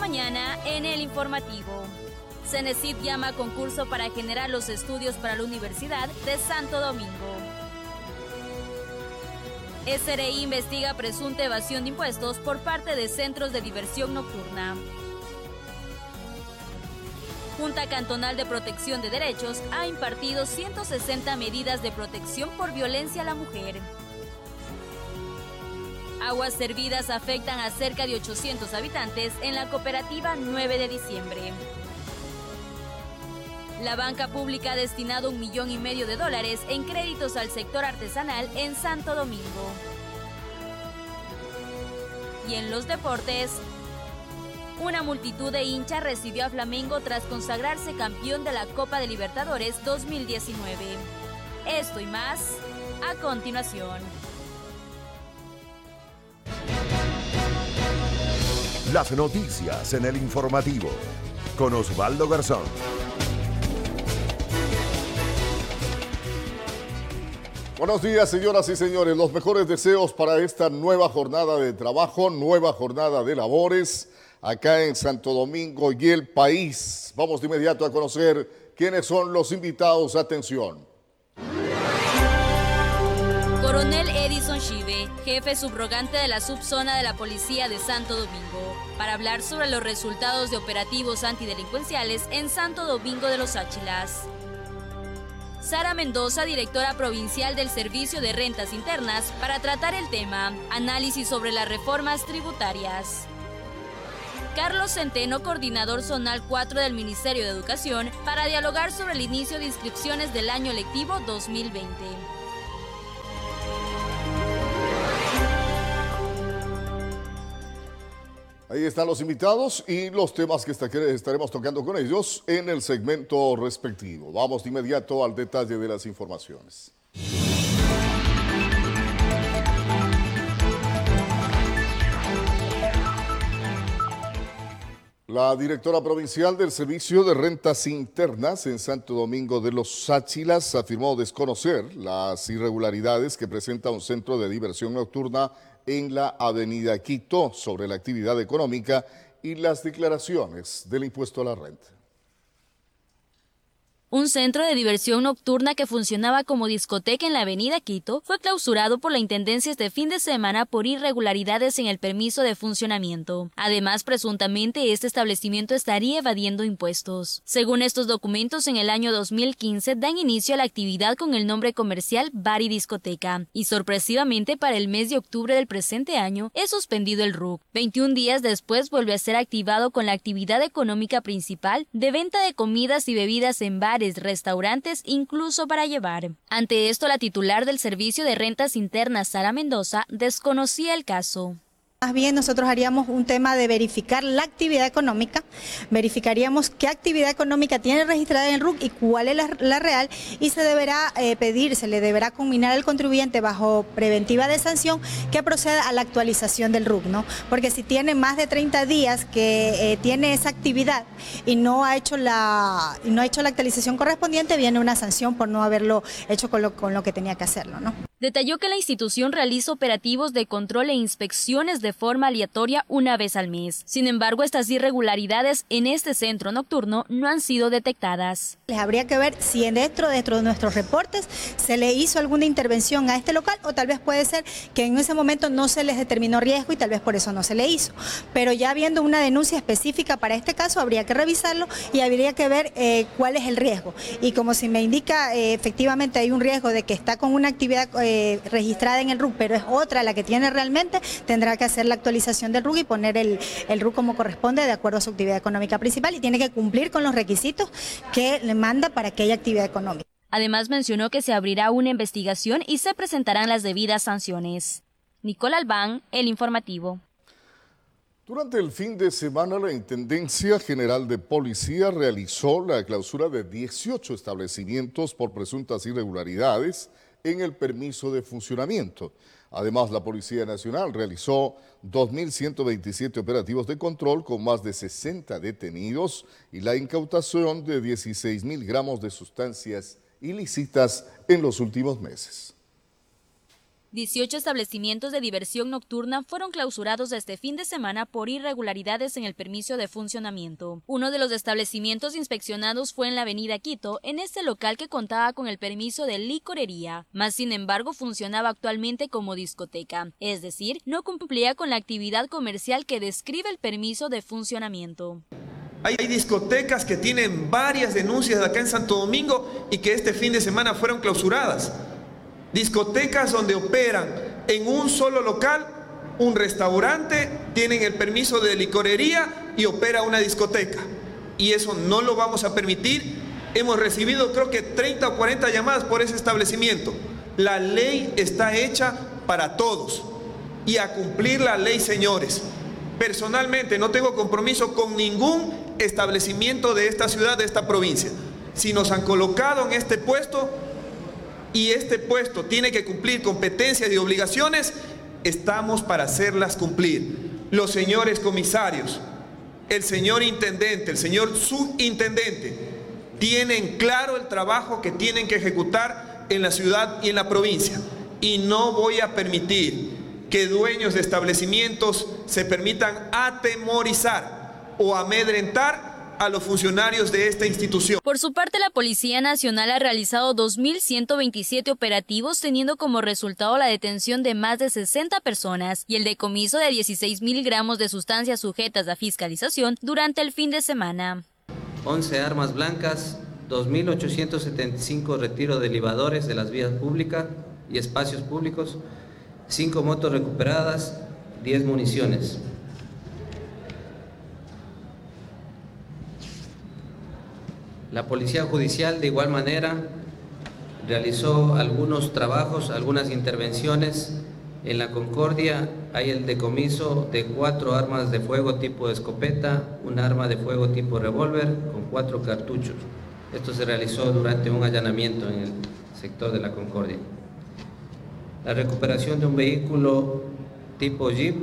mañana en el informativo. Cenecit llama a concurso para generar los estudios para la Universidad de Santo Domingo. SRI investiga presunta evasión de impuestos por parte de centros de diversión nocturna. Junta Cantonal de Protección de Derechos ha impartido 160 medidas de protección por violencia a la mujer. Aguas servidas afectan a cerca de 800 habitantes en la cooperativa 9 de diciembre. La banca pública ha destinado un millón y medio de dólares en créditos al sector artesanal en Santo Domingo. Y en los deportes, una multitud de hinchas recibió a Flamengo tras consagrarse campeón de la Copa de Libertadores 2019. Esto y más a continuación. Las noticias en el informativo con Osvaldo Garzón. Buenos días, señoras y señores. Los mejores deseos para esta nueva jornada de trabajo, nueva jornada de labores acá en Santo Domingo y el país. Vamos de inmediato a conocer quiénes son los invitados. Atención. Chive, jefe subrogante de la subzona de la Policía de Santo Domingo, para hablar sobre los resultados de operativos antidelincuenciales en Santo Domingo de los Áchilas. Sara Mendoza, directora provincial del Servicio de Rentas Internas, para tratar el tema, análisis sobre las reformas tributarias. Carlos Centeno, coordinador zonal 4 del Ministerio de Educación, para dialogar sobre el inicio de inscripciones del año lectivo 2020. Ahí están los invitados y los temas que estaremos tocando con ellos en el segmento respectivo. Vamos de inmediato al detalle de las informaciones. La directora provincial del Servicio de Rentas Internas en Santo Domingo de los Sáchilas afirmó desconocer las irregularidades que presenta un centro de diversión nocturna en la avenida Quito sobre la actividad económica y las declaraciones del impuesto a la renta. Un centro de diversión nocturna que funcionaba como discoteca en la avenida Quito fue clausurado por la Intendencia este fin de semana por irregularidades en el permiso de funcionamiento. Además, presuntamente este establecimiento estaría evadiendo impuestos. Según estos documentos, en el año 2015 dan inicio a la actividad con el nombre comercial Bar y Discoteca, y sorpresivamente para el mes de octubre del presente año es suspendido el RUC. 21 días después vuelve a ser activado con la actividad económica principal de venta de comidas y bebidas en bar restaurantes, incluso para llevar. Ante esto, la titular del Servicio de Rentas Internas, Sara Mendoza, desconocía el caso. Más bien nosotros haríamos un tema de verificar la actividad económica, verificaríamos qué actividad económica tiene registrada en el RUC y cuál es la, real y se deberá eh, pedir, se le deberá combinar al contribuyente bajo preventiva de sanción que proceda a la actualización del RUC, ¿no? Porque si tiene más de 30 días que eh, tiene esa actividad y no ha hecho la no ha hecho la actualización correspondiente, viene una sanción por no haberlo hecho con lo, con lo que tenía que hacerlo, ¿no? Detalló que la institución realiza operativos de control e inspecciones de forma aleatoria una vez al mes. Sin embargo, estas irregularidades en este centro nocturno no han sido detectadas. Les habría que ver si dentro, dentro de nuestros reportes se le hizo alguna intervención a este local o tal vez puede ser que en ese momento no se les determinó riesgo y tal vez por eso no se le hizo. Pero ya habiendo una denuncia específica para este caso, habría que revisarlo y habría que ver eh, cuál es el riesgo. Y como si me indica, eh, efectivamente hay un riesgo de que está con una actividad... Eh, eh, registrada en el RUC, pero es otra la que tiene realmente, tendrá que hacer la actualización del RUC y poner el, el RUC como corresponde de acuerdo a su actividad económica principal y tiene que cumplir con los requisitos que le manda para aquella actividad económica. Además mencionó que se abrirá una investigación y se presentarán las debidas sanciones. Nicole Albán, El Informativo. Durante el fin de semana, la Intendencia General de Policía realizó la clausura de 18 establecimientos por presuntas irregularidades en el permiso de funcionamiento. Además, la Policía Nacional realizó 2.127 operativos de control con más de 60 detenidos y la incautación de 16.000 gramos de sustancias ilícitas en los últimos meses. 18 establecimientos de diversión nocturna fueron clausurados este fin de semana por irregularidades en el permiso de funcionamiento. Uno de los establecimientos inspeccionados fue en la avenida Quito, en este local que contaba con el permiso de licorería, mas sin embargo funcionaba actualmente como discoteca, es decir, no cumplía con la actividad comercial que describe el permiso de funcionamiento. Hay discotecas que tienen varias denuncias acá en Santo Domingo y que este fin de semana fueron clausuradas. Discotecas donde operan en un solo local, un restaurante, tienen el permiso de licorería y opera una discoteca. Y eso no lo vamos a permitir. Hemos recibido creo que 30 o 40 llamadas por ese establecimiento. La ley está hecha para todos y a cumplir la ley, señores. Personalmente no tengo compromiso con ningún establecimiento de esta ciudad, de esta provincia. Si nos han colocado en este puesto, y este puesto tiene que cumplir competencias y obligaciones, estamos para hacerlas cumplir. Los señores comisarios, el señor intendente, el señor subintendente, tienen claro el trabajo que tienen que ejecutar en la ciudad y en la provincia. Y no voy a permitir que dueños de establecimientos se permitan atemorizar o amedrentar a los funcionarios de esta institución. Por su parte, la Policía Nacional ha realizado 2.127 operativos, teniendo como resultado la detención de más de 60 personas y el decomiso de 16.000 gramos de sustancias sujetas a fiscalización durante el fin de semana. 11 armas blancas, 2.875 retiro de libadores de las vías públicas y espacios públicos, 5 motos recuperadas, 10 municiones. La Policía Judicial de igual manera realizó algunos trabajos, algunas intervenciones. En la Concordia hay el decomiso de cuatro armas de fuego tipo escopeta, un arma de fuego tipo revólver con cuatro cartuchos. Esto se realizó durante un allanamiento en el sector de la Concordia. La recuperación de un vehículo tipo Jeep,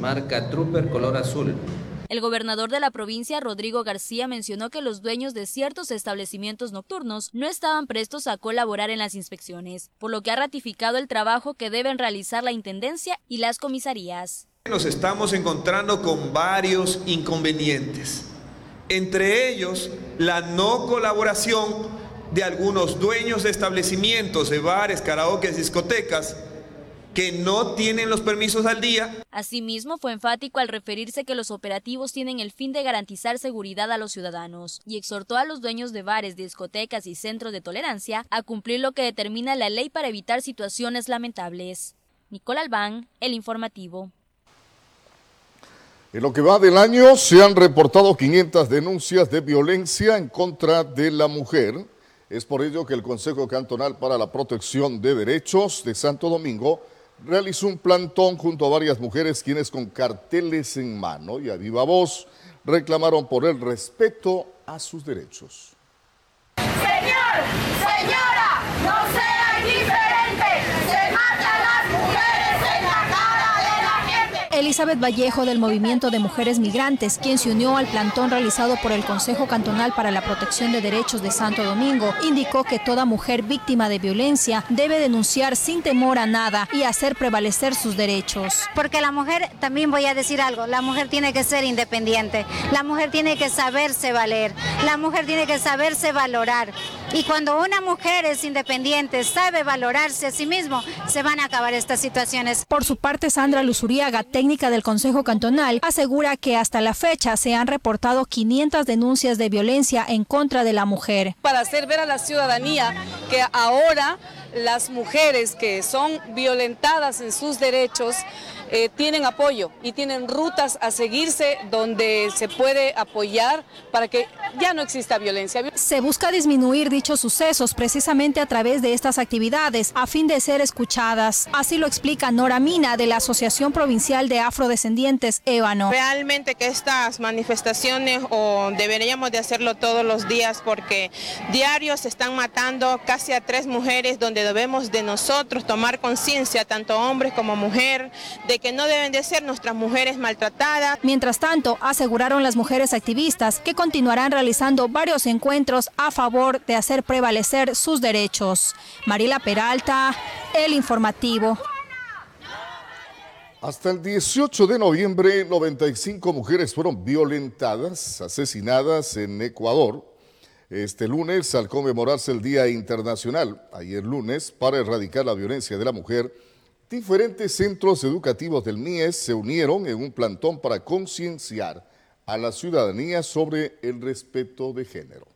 marca Trooper color azul, el gobernador de la provincia, Rodrigo García, mencionó que los dueños de ciertos establecimientos nocturnos no estaban prestos a colaborar en las inspecciones, por lo que ha ratificado el trabajo que deben realizar la Intendencia y las comisarías. Nos estamos encontrando con varios inconvenientes, entre ellos la no colaboración de algunos dueños de establecimientos, de bares, karaoke, discotecas, que no tienen los permisos al día. Asimismo, fue enfático al referirse que los operativos tienen el fin de garantizar seguridad a los ciudadanos y exhortó a los dueños de bares, discotecas y centros de tolerancia a cumplir lo que determina la ley para evitar situaciones lamentables. Nicole Albán, El Informativo. En lo que va del año se han reportado 500 denuncias de violencia en contra de la mujer. Es por ello que el Consejo Cantonal para la Protección de Derechos de Santo Domingo realizó un plantón junto a varias mujeres quienes con carteles en mano y a viva voz reclamaron por el respeto a sus derechos. Señor, señora, no sea indiferente, se mata a las mujeres en la cara de la gente. Elizabeth Vallejo del Movimiento de Mujeres Migrantes, quien se unió al plantón realizado por el Consejo Cantonal para la Protección de Derechos de Santo Domingo, indicó que toda mujer víctima de violencia debe denunciar sin temor a nada y hacer prevalecer sus derechos. Porque la mujer, también voy a decir algo, la mujer tiene que ser independiente, la mujer tiene que saberse valer, la mujer tiene que saberse valorar. Y cuando una mujer es independiente, sabe valorarse a sí mismo, se van a acabar estas situaciones. Por su parte, Sandra Luzuriaga, técnica del Consejo Cantonal, asegura que hasta la fecha se han reportado 500 denuncias de violencia en contra de la mujer. Para hacer ver a la ciudadanía que ahora las mujeres que son violentadas en sus derechos eh, tienen apoyo y tienen rutas a seguirse donde se puede apoyar para que ya no exista violencia. Se busca disminuir dichos sucesos precisamente a través de estas actividades a fin de ser escuchadas. Así lo explica Nora Mina de la Asociación Provincial de Afrodescendientes Ébano. Realmente que estas manifestaciones o deberíamos de hacerlo todos los días porque diarios se están matando casi a tres mujeres donde debemos de nosotros tomar conciencia, tanto hombres como mujer, de que no deben de ser nuestras mujeres maltratadas. Mientras tanto, aseguraron las mujeres activistas que continuarán realizando varios encuentros a favor de hacer prevalecer sus derechos. Marila Peralta, El Informativo. Hasta el 18 de noviembre, 95 mujeres fueron violentadas, asesinadas en Ecuador. Este lunes, al conmemorarse el Día Internacional, ayer lunes, para erradicar la violencia de la mujer, diferentes centros educativos del MIES se unieron en un plantón para concienciar a la ciudadanía sobre el respeto de género.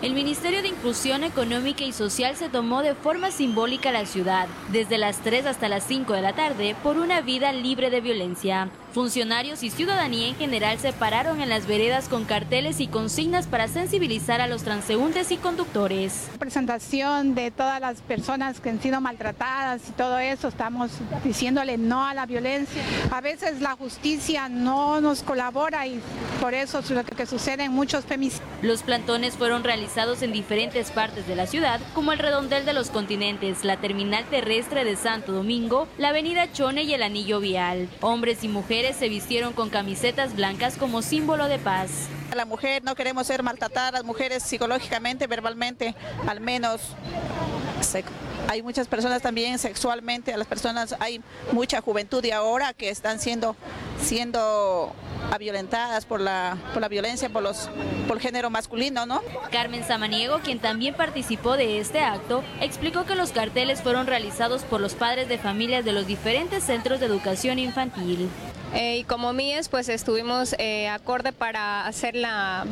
El Ministerio de Inclusión Económica y Social se tomó de forma simbólica la ciudad, desde las 3 hasta las 5 de la tarde, por una vida libre de violencia. Funcionarios y ciudadanía en general se pararon en las veredas con carteles y consignas para sensibilizar a los transeúntes y conductores. Presentación de todas las personas que han sido maltratadas y todo eso, estamos diciéndole no a la violencia. A veces la justicia no nos colabora y por eso es lo que sucede en muchos femicidios. Los plantones fueron realizados en diferentes partes de la ciudad, como el redondel de los continentes, la terminal terrestre de Santo Domingo, la avenida Chone y el anillo vial. Hombres y mujeres se vistieron con camisetas blancas como símbolo de paz. La mujer no queremos ser maltratadas, las mujeres psicológicamente, verbalmente, al menos hay muchas personas también sexualmente, a las personas hay mucha juventud y ahora que están siendo siendo violentadas por la, por la violencia por los por el género masculino, ¿no? Carmen Samaniego, quien también participó de este acto, explicó que los carteles fueron realizados por los padres de familias de los diferentes centros de educación infantil. Eh, y como MIES pues estuvimos eh, acorde para hacer la,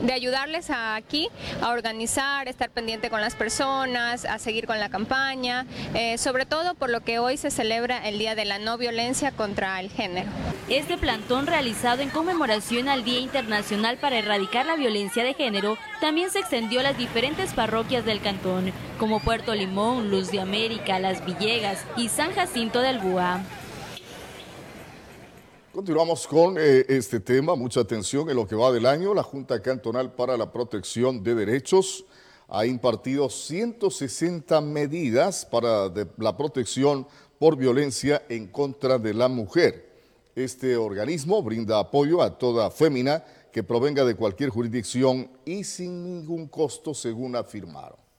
de ayudarles aquí a organizar, estar pendiente con las personas, a seguir con la campaña, eh, sobre todo por lo que hoy se celebra el Día de la No Violencia contra el Género. Este plantón realizado en conmemoración al Día Internacional para Erradicar la Violencia de Género también se extendió a las diferentes parroquias del cantón, como Puerto Limón, Luz de América, Las Villegas y San Jacinto del Búa. Continuamos con eh, este tema, mucha atención en lo que va del año. La Junta Cantonal para la Protección de Derechos ha impartido 160 medidas para la protección por violencia en contra de la mujer. Este organismo brinda apoyo a toda fémina que provenga de cualquier jurisdicción y sin ningún costo, según afirmaron.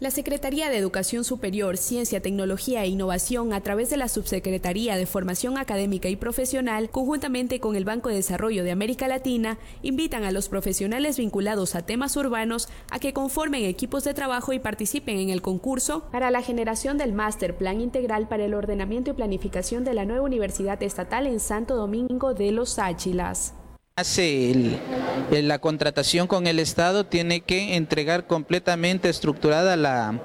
La Secretaría de Educación Superior, Ciencia, Tecnología e Innovación, a través de la Subsecretaría de Formación Académica y Profesional, conjuntamente con el Banco de Desarrollo de América Latina, invitan a los profesionales vinculados a temas urbanos a que conformen equipos de trabajo y participen en el concurso para la generación del Máster Plan Integral para el Ordenamiento y Planificación de la nueva Universidad Estatal en Santo Domingo de los Áchilas hace la contratación con el Estado tiene que entregar completamente estructurada la,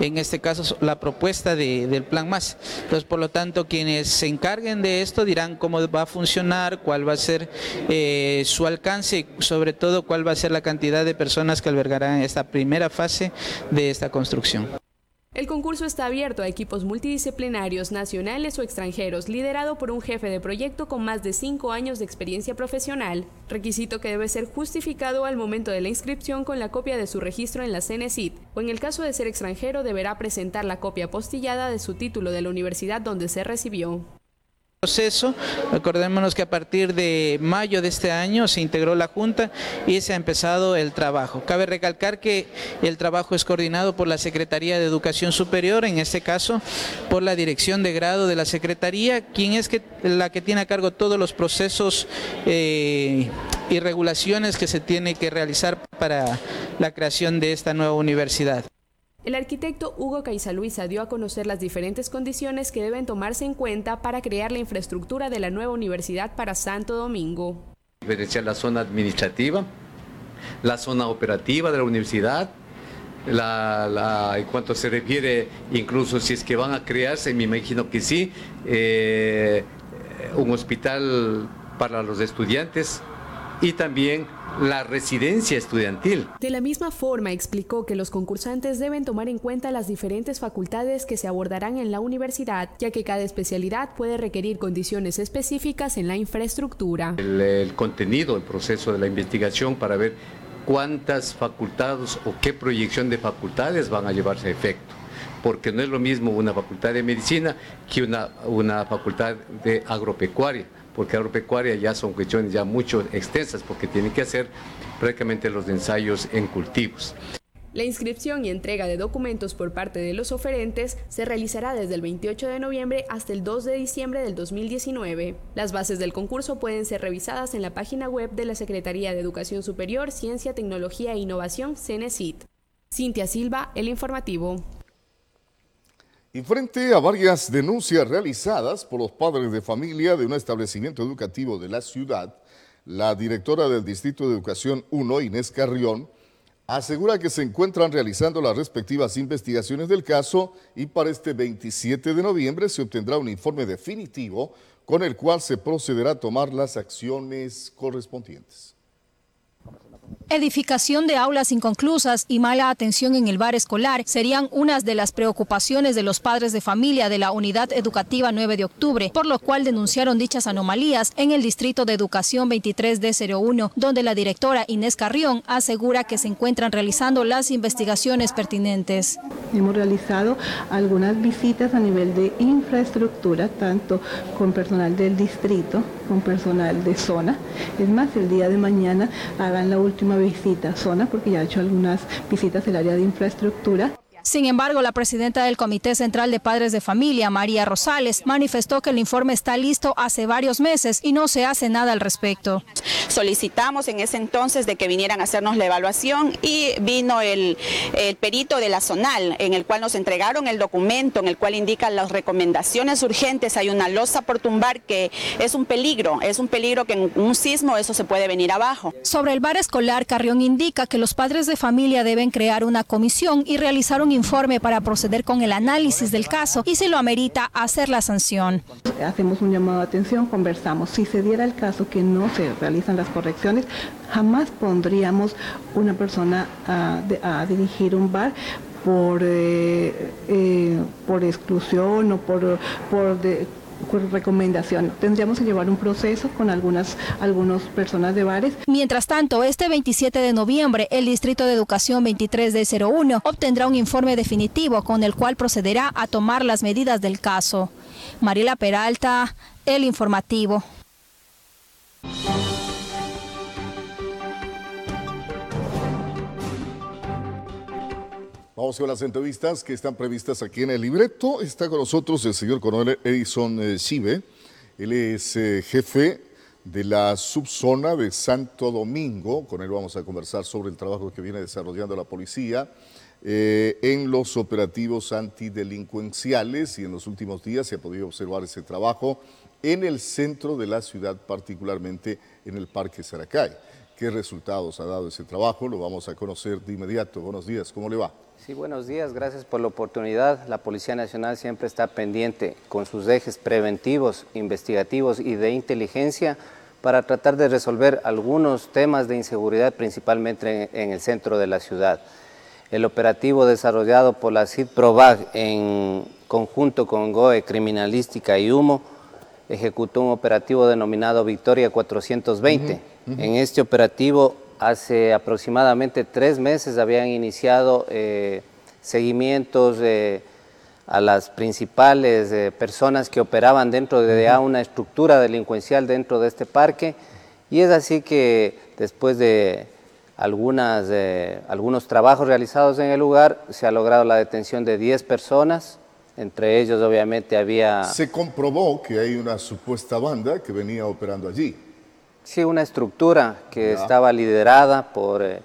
en este caso, la propuesta del plan más. Entonces, por lo tanto, quienes se encarguen de esto dirán cómo va a funcionar, cuál va a ser eh, su alcance y sobre todo cuál va a ser la cantidad de personas que albergarán esta primera fase de esta construcción. El concurso está abierto a equipos multidisciplinarios nacionales o extranjeros, liderado por un jefe de proyecto con más de cinco años de experiencia profesional, requisito que debe ser justificado al momento de la inscripción con la copia de su registro en la CNCIT, o en el caso de ser extranjero deberá presentar la copia postillada de su título de la universidad donde se recibió proceso. Acordémonos que a partir de mayo de este año se integró la Junta y se ha empezado el trabajo. Cabe recalcar que el trabajo es coordinado por la Secretaría de Educación Superior, en este caso por la Dirección de Grado de la Secretaría, quien es que, la que tiene a cargo todos los procesos eh, y regulaciones que se tiene que realizar para la creación de esta nueva universidad. El arquitecto Hugo Caizaluisa dio a conocer las diferentes condiciones que deben tomarse en cuenta para crear la infraestructura de la nueva universidad para Santo Domingo. la zona administrativa, la zona operativa de la universidad, en cuanto se refiere, incluso si es que van a crearse, me imagino que sí, eh, un hospital para los estudiantes y también la residencia estudiantil. De la misma forma, explicó que los concursantes deben tomar en cuenta las diferentes facultades que se abordarán en la universidad, ya que cada especialidad puede requerir condiciones específicas en la infraestructura. El, contenido, el proceso de la investigación para ver cuántas facultades o qué proyección de facultades van a llevarse a efecto porque no es lo mismo una facultad de medicina que una, una facultad de agropecuaria, porque agropecuaria ya son cuestiones ya mucho extensas, porque tienen que hacer prácticamente los ensayos en cultivos. La inscripción y entrega de documentos por parte de los oferentes se realizará desde el 28 de noviembre hasta el 2 de diciembre del 2019. Las bases del concurso pueden ser revisadas en la página web de la Secretaría de Educación Superior, Ciencia, Tecnología e Innovación, CENESIT. Cintia Silva, El Informativo. Y frente a varias denuncias realizadas por los padres de familia de un establecimiento educativo de la ciudad, la directora del Distrito de Educación 1, Inés Carrión, asegura que se encuentran realizando las respectivas investigaciones del caso y para este 27 de noviembre se obtendrá un informe definitivo con el cual se procederá a tomar las acciones correspondientes. Edificación de aulas inconclusas y mala atención en el bar escolar serían unas de las preocupaciones de los padres de familia de la Unidad Educativa 9 de octubre, por lo cual denunciaron dichas anomalías en el Distrito de Educación 23D01, donde la directora Inés Carrión asegura que se encuentran realizando las investigaciones pertinentes. Hemos realizado algunas visitas a nivel de infraestructura, tanto con personal del distrito, con personal de zona. Es más, el día de mañana hagan la última visita zona porque ya ha hecho algunas visitas del área de infraestructura. Sin embargo, la presidenta del Comité Central de Padres de Familia, María Rosales, manifestó que el informe está listo hace varios meses y no se hace nada al respecto. Solicitamos en ese entonces de que vinieran a hacernos la evaluación y vino el, el perito de la zonal en el cual nos entregaron el documento en el cual indican las recomendaciones urgentes. Hay una losa por tumbar que es un peligro, es un peligro que en un sismo eso se puede venir abajo. Sobre el bar escolar, Carrión indica que los padres de familia deben crear una comisión y realizar informe para proceder con el análisis del caso y si lo amerita hacer la sanción. Hacemos un llamado de atención, conversamos. Si se diera el caso que no se realizan las correcciones, jamás pondríamos una persona a, a dirigir un bar por, eh, eh, por exclusión o por, por de, recomendación. Tendríamos que llevar un proceso con algunas, algunas personas de bares. Mientras tanto, este 27 de noviembre, el Distrito de Educación 23 de 01 obtendrá un informe definitivo con el cual procederá a tomar las medidas del caso. Mariela Peralta, El Informativo. Vamos con las entrevistas que están previstas aquí en el libreto. Está con nosotros el señor coronel Edison Chive. Él es eh, jefe de la subzona de Santo Domingo. Con él vamos a conversar sobre el trabajo que viene desarrollando la policía eh, en los operativos antidelincuenciales y en los últimos días se ha podido observar ese trabajo en el centro de la ciudad, particularmente en el Parque Saracay. ¿Qué resultados ha dado ese trabajo? Lo vamos a conocer de inmediato. Buenos días, ¿cómo le va? Sí, buenos días, gracias por la oportunidad. La Policía Nacional siempre está pendiente con sus ejes preventivos, investigativos y de inteligencia para tratar de resolver algunos temas de inseguridad, principalmente en, el centro de la ciudad. El operativo desarrollado por la CID-PROVAG en conjunto con GOE Criminalística y Humo ejecutó un operativo denominado Victoria 420. En este operativo hace aproximadamente tres meses habían iniciado eh, seguimientos eh, a las principales eh, personas que operaban dentro de una estructura delincuencial dentro de este parque. Y es así que después de algunas, algunos trabajos realizados en el lugar se ha logrado la detención de 10 personas, entre ellos obviamente había... Se comprobó que hay una supuesta banda que venía operando allí. Sí, una estructura que estaba liderada por eh,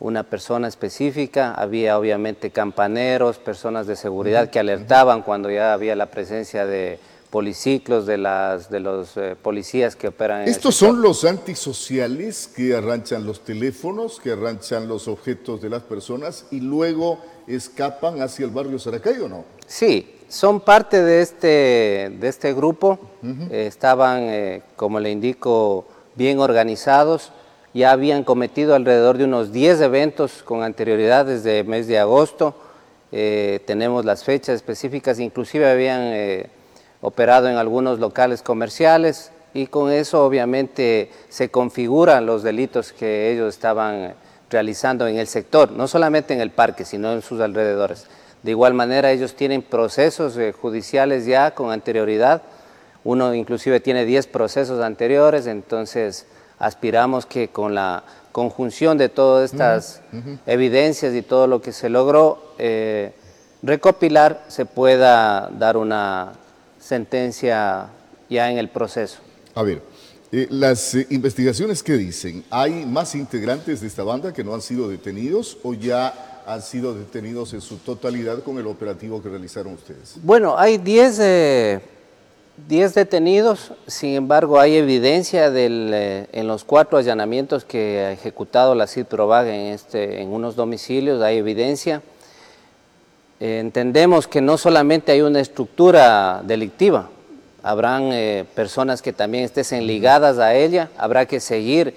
una persona específica. Había obviamente campaneros, personas de seguridad que alertaban cuando ya había la presencia de policiclos, de, las, de los eh, policías que operan en ¿Estos son los antisociales que arranchan los teléfonos, que arranchan los objetos de las personas y luego escapan hacia el barrio Saracay o no? Sí, son parte de este, de este grupo. estaban, eh, como le indico, bien organizados, ya habían cometido alrededor de unos 10 eventos con anterioridad desde el mes de agosto, eh, tenemos las fechas específicas, inclusive habían eh, operado en algunos locales comerciales y con eso obviamente se configuran los delitos que ellos estaban realizando en el sector, no solamente en el parque, sino en sus alrededores. De igual manera, ellos tienen procesos eh, judiciales ya con anterioridad. Uno inclusive tiene 10 procesos anteriores, entonces aspiramos que con la conjunción de todas estas evidencias y todo lo que se logró eh, recopilar, se pueda dar una sentencia ya en el proceso. A ver, eh, las eh, investigaciones que dicen, ¿hay más integrantes de esta banda que no han sido detenidos o ya han sido detenidos en su totalidad con el operativo que realizaron ustedes? Bueno, hay 10 10 detenidos, sin embargo hay evidencia del, eh, en los cuatro allanamientos que ha ejecutado la CID Provag en, este, en unos domicilios, hay evidencia. Eh, entendemos que no solamente hay una estructura delictiva, habrán eh, personas que también estén ligadas a ella, habrá que seguir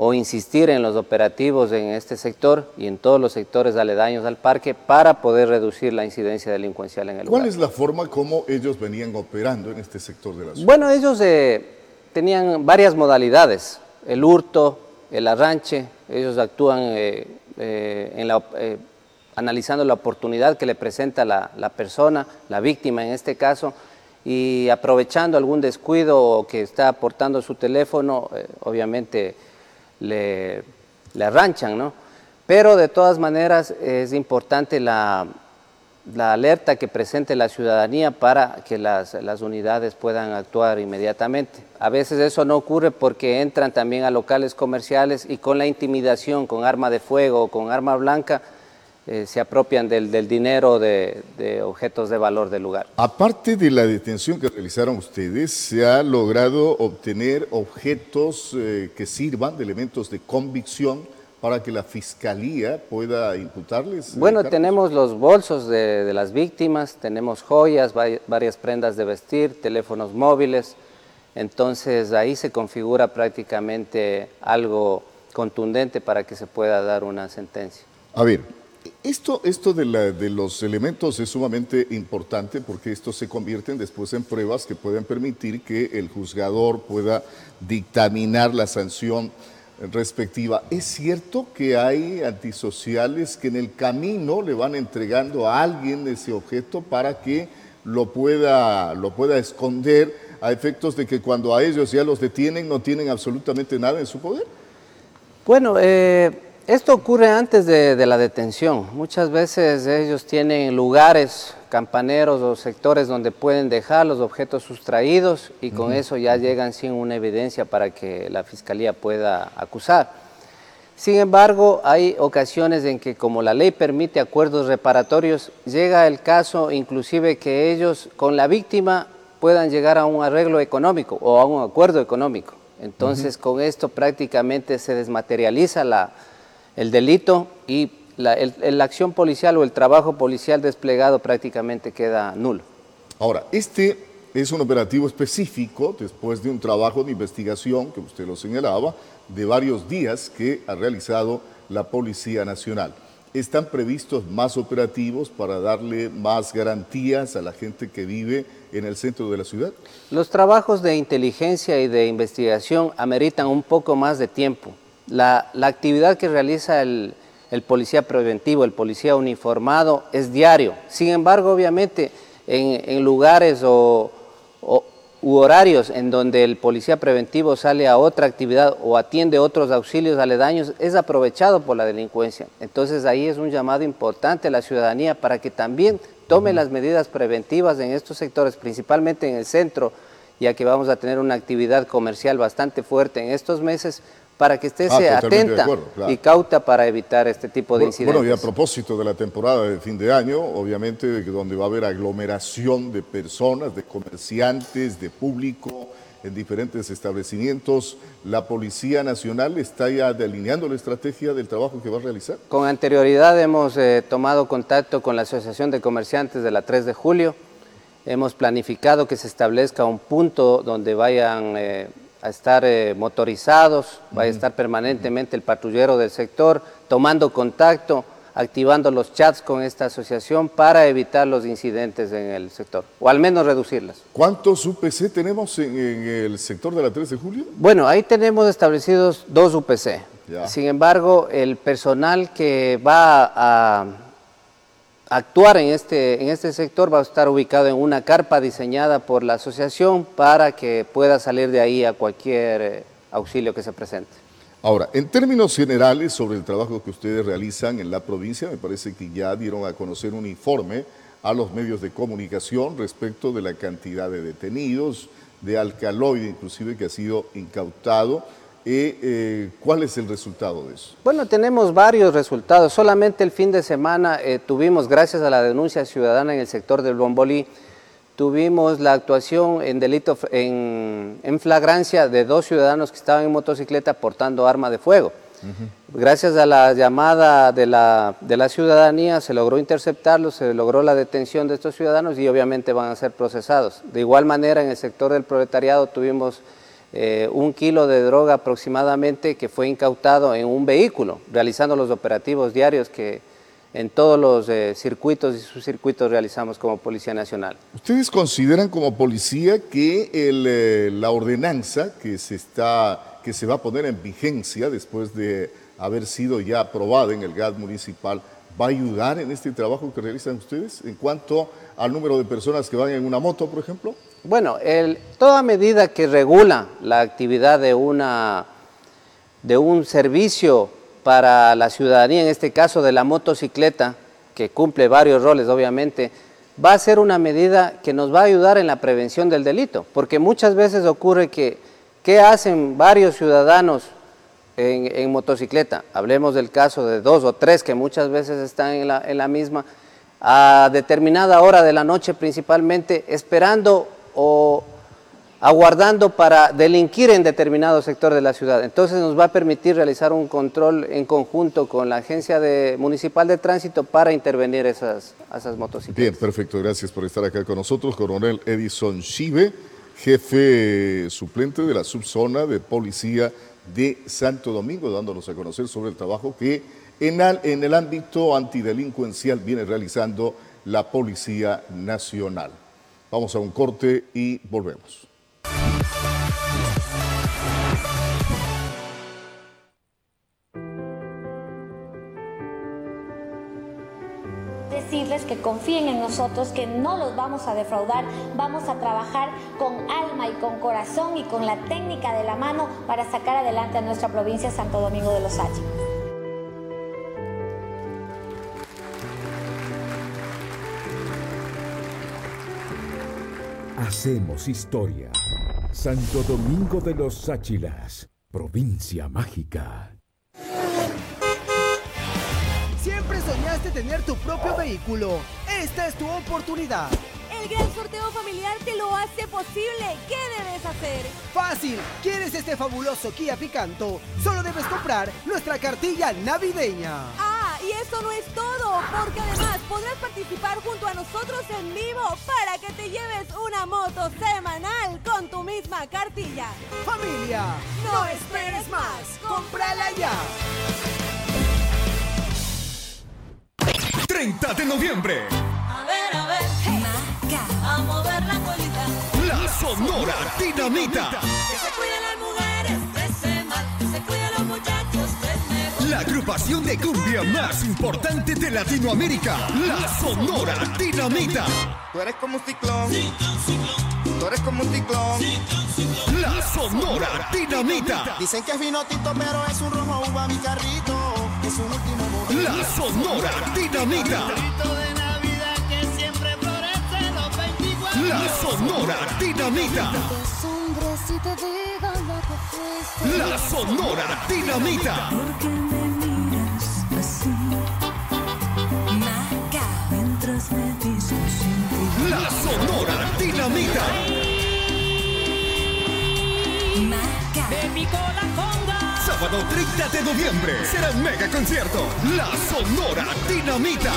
o insistir en los operativos en este sector y en todos los sectores aledaños al parque para poder reducir la incidencia delincuencial en el ¿Cuál lugar. es la forma como ellos venían operando en este sector de la ciudad? Bueno, ellos eh, tenían varias modalidades, el hurto, el arranche, ellos actúan eh, eh, en la, analizando la oportunidad que le presenta la, la persona, la víctima en este caso, y aprovechando algún descuido o que está aportando su teléfono, obviamente le, arranchan, ¿no? Pero de todas maneras es importante la, la alerta que presente la ciudadanía para que las, las unidades puedan actuar inmediatamente. A veces eso no ocurre porque entran también a locales comerciales y con la intimidación, con arma de fuego o con arma blanca, eh, se apropian del, del dinero de, de objetos de valor del lugar. Aparte de la detención que realizaron ustedes, se ha logrado obtener objetos eh, que sirvan de elementos de convicción para que la fiscalía pueda imputarles. eh, Bueno, cargos? tenemos los bolsos de, de las víctimas, tenemos joyas, vari- varias prendas de vestir, teléfonos móviles, entonces ahí se configura prácticamente algo contundente para que se pueda dar una sentencia. A ver, esto, esto de, la- de los elementos es sumamente importante porque estos se convierten después en pruebas que pueden permitir que el juzgador pueda dictaminar la sanción respectiva. ¿Es cierto que hay antisociales que en el camino le van entregando a alguien ese objeto para que lo pueda, lo pueda esconder a efectos de que cuando a ellos ya los detienen no tienen absolutamente nada en su poder? Bueno, eh, esto ocurre antes de, de la detención. Muchas veces ellos tienen lugares, campaneros o sectores donde pueden dejar los objetos sustraídos y con eso ya llegan sin una evidencia para que la fiscalía pueda acusar. Sin embargo, hay ocasiones en que como la ley permite acuerdos reparatorios, llega el caso inclusive que ellos con la víctima puedan llegar a un arreglo económico o a un acuerdo económico. Entonces, con esto prácticamente se desmaterializa la, el delito y la, el- acción policial o el trabajo policial desplegado prácticamente queda nulo. Ahora, este es un operativo específico después de un trabajo de investigación, que usted lo señalaba, de varios días que ha realizado la Policía Nacional. ¿Están previstos más operativos para darle más garantías a la gente que vive en el centro de la ciudad? Los trabajos de inteligencia y de investigación ameritan un poco más de tiempo. La, la actividad que realiza el, el policía preventivo, el policía uniformado, es diario. Sin embargo, obviamente, en, en lugares o, o- u horarios en donde el policía preventivo sale a otra actividad o atiende otros auxilios aledaños, es aprovechado por la delincuencia. Entonces ahí es un llamado importante a la ciudadanía para que también tome las medidas preventivas en estos sectores, principalmente en el centro, ya que vamos a tener una actividad comercial bastante fuerte en estos meses, para que esté Ah, atenta acuerdo, claro. y cauta para evitar este tipo de Bueno, incidentes. Bueno, y a propósito de la temporada de fin de año, obviamente donde va a haber aglomeración de personas, de comerciantes, de público en diferentes establecimientos, la Policía Nacional está ya delineando la estrategia del trabajo que va a realizar. Con anterioridad hemos eh, tomado contacto con la Asociación de Comerciantes de la 3 de julio. Hemos planificado que se establezca un punto donde vayan eh, a estar eh, motorizados, vaya a estar permanentemente el patrullero del sector, tomando contacto, activando los chats con esta asociación para evitar los incidentes en el sector, o al menos reducirlas. ¿Cuántos UPC tenemos en, en el sector de la 3 de julio? Bueno, ahí tenemos establecidos dos UPC. Ya. Sin embargo, el personal que va a, actuar en este, en este sector va a estar ubicado en una carpa diseñada por la asociación para que pueda salir de ahí a cualquier eh, auxilio que se presente. Ahora, en términos generales sobre el trabajo que ustedes realizan en la provincia, me parece que ya dieron a conocer un informe a los medios de comunicación respecto de la cantidad de detenidos, de alcaloide inclusive que ha sido incautado. Eh, eh, ¿Cuál es el resultado de eso? Bueno, tenemos varios resultados. Solamente el fin de semana eh, tuvimos, gracias a la denuncia ciudadana en el sector del Bombolí, tuvimos la actuación en delito en, en, flagrancia de dos ciudadanos que estaban en motocicleta portando arma de fuego. Gracias a la llamada de la, de la ciudadanía se logró interceptarlos, se logró la detención de estos ciudadanos y obviamente van a ser procesados. De igual manera en el sector del proletariado tuvimos eh, un kilo de droga aproximadamente que fue incautado en un vehículo, realizando los operativos diarios que en todos los eh, circuitos y subcircuitos realizamos como Policía Nacional. ¿Ustedes consideran como policía que eh, la ordenanza que se, está, que se va a poner en vigencia después de haber sido ya aprobada en el GAD municipal va a ayudar en este trabajo que realizan ustedes en cuanto al número de personas que van en una moto, por ejemplo? Bueno, toda medida que regula la actividad de, una, de un servicio para la ciudadanía, en este caso de la motocicleta, que cumple varios roles obviamente, va a ser una medida que nos va a ayudar en la prevención del delito, porque muchas veces ocurre que, ¿qué hacen varios ciudadanos en, motocicleta? Hablemos del caso de dos o tres que muchas veces están en la, en la misma, a determinada hora de la noche principalmente, esperando o aguardando para delinquir en determinado sector de la ciudad. Entonces nos va a permitir realizar un control en conjunto con la Agencia de, Municipal de Tránsito para intervenir esas, esas motocicletas. Bien, perfecto. Gracias por estar acá con nosotros. Coronel Edison Chive, jefe suplente de la subzona de policía de Santo Domingo, dándonos a conocer sobre el trabajo que en el, ámbito antidelincuencial viene realizando la Policía Nacional. Vamos a un corte y volvemos. Decirles que confíen en nosotros, que no los vamos a defraudar, vamos a trabajar con alma y con corazón y con la técnica de la mano para sacar adelante a nuestra provincia Santo Domingo de los Áchilas. Hacemos historia. Santo Domingo de los Áchilas, provincia mágica. Siempre soñaste tener tu propio vehículo. Esta es tu oportunidad. El gran sorteo familiar te lo hace posible. ¿Qué debes hacer? Fácil. ¿Quieres este fabuloso Kia Picanto? Solo debes comprar nuestra cartilla navideña. Ah, y eso no es todo, porque además podrás participar junto a nosotros en vivo para que te lleves una moto semanal con tu misma cartilla. Familia, no, esperes más. Cómprala ya. 30 de noviembre. A ver, a ver, a mover la colita. La Sonora Dinamita. Que se cuiden las La agrupación de cumbia más importante de Latinoamérica. La Sonora Dinamita. Tú eres como un ciclón. Tú eres como un ciclón. La Sonora Dinamita. Dicen que es vino tinto, pero es un rojo uva mi carrito. Es un último momento. La Sonora Dinamita. de Navidad que siempre florece los 24. La Sonora Dinamita. Hombres si te digan lo que fuiste. La Sonora Dinamita. Porque me miras así. Maca. Mientras me dices sin ti. La Sonora Dinamita. Maca. De mi cola conga. Sábado 30 de noviembre será un mega concierto. La Sonora Dinamita.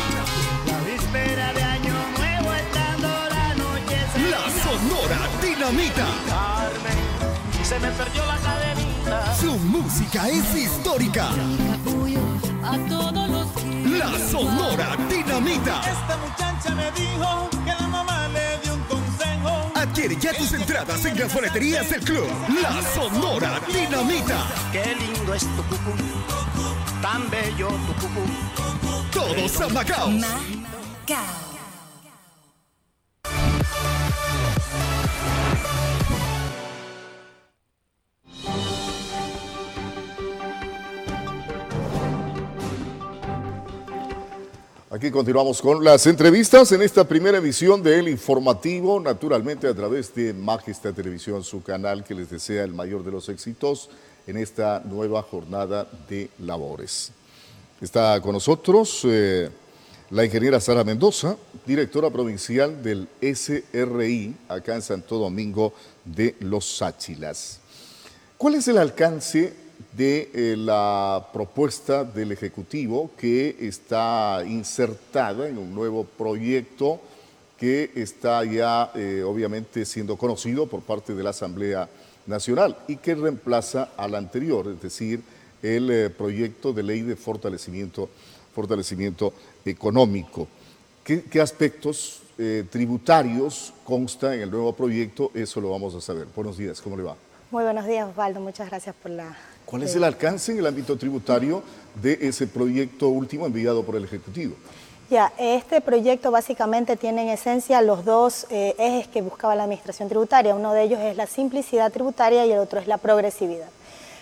La víspera de año nuevo estando la noche. La Sonora Dinamita. Carmen, se me perdió la cadenita. Su música es histórica. A todos los La Sonora Dinamita. Esta muchacha me dijo que la mamá le dio un consejo. Adquiere ya tus entradas en las boleterías del club. La Sonora Dinamita. Qué lindo es tu cucú. Tan bello tu cucú. Todos a Macao. Cacao. Aquí continuamos con las entrevistas en esta primera emisión del informativo, naturalmente a través de Majestad Televisión, su canal que les desea el mayor de los éxitos en esta nueva jornada de labores. Está con nosotros eh, la ingeniera Sara Mendoza, directora provincial del SRI acá en Santo Domingo de Los Sáchilas. ¿Cuál es el alcance de eh, la propuesta del Ejecutivo que está insertada en un nuevo proyecto que está ya eh, obviamente siendo conocido por parte de la Asamblea Nacional y que reemplaza al anterior, es decir, el eh, proyecto de ley de fortalecimiento, fortalecimiento económico. ¿Qué, qué aspectos tributarios consta en el nuevo proyecto? Eso lo vamos a saber. Buenos días, ¿cómo le va? Muy buenos días, Osvaldo. Muchas gracias por la ¿Cuál es el alcance en el ámbito tributario de ese proyecto último enviado por el Ejecutivo? Ya, este proyecto básicamente tiene en esencia los dos eh, ejes que buscaba la Administración Tributaria. Uno de ellos es la simplicidad tributaria y el otro es la progresividad.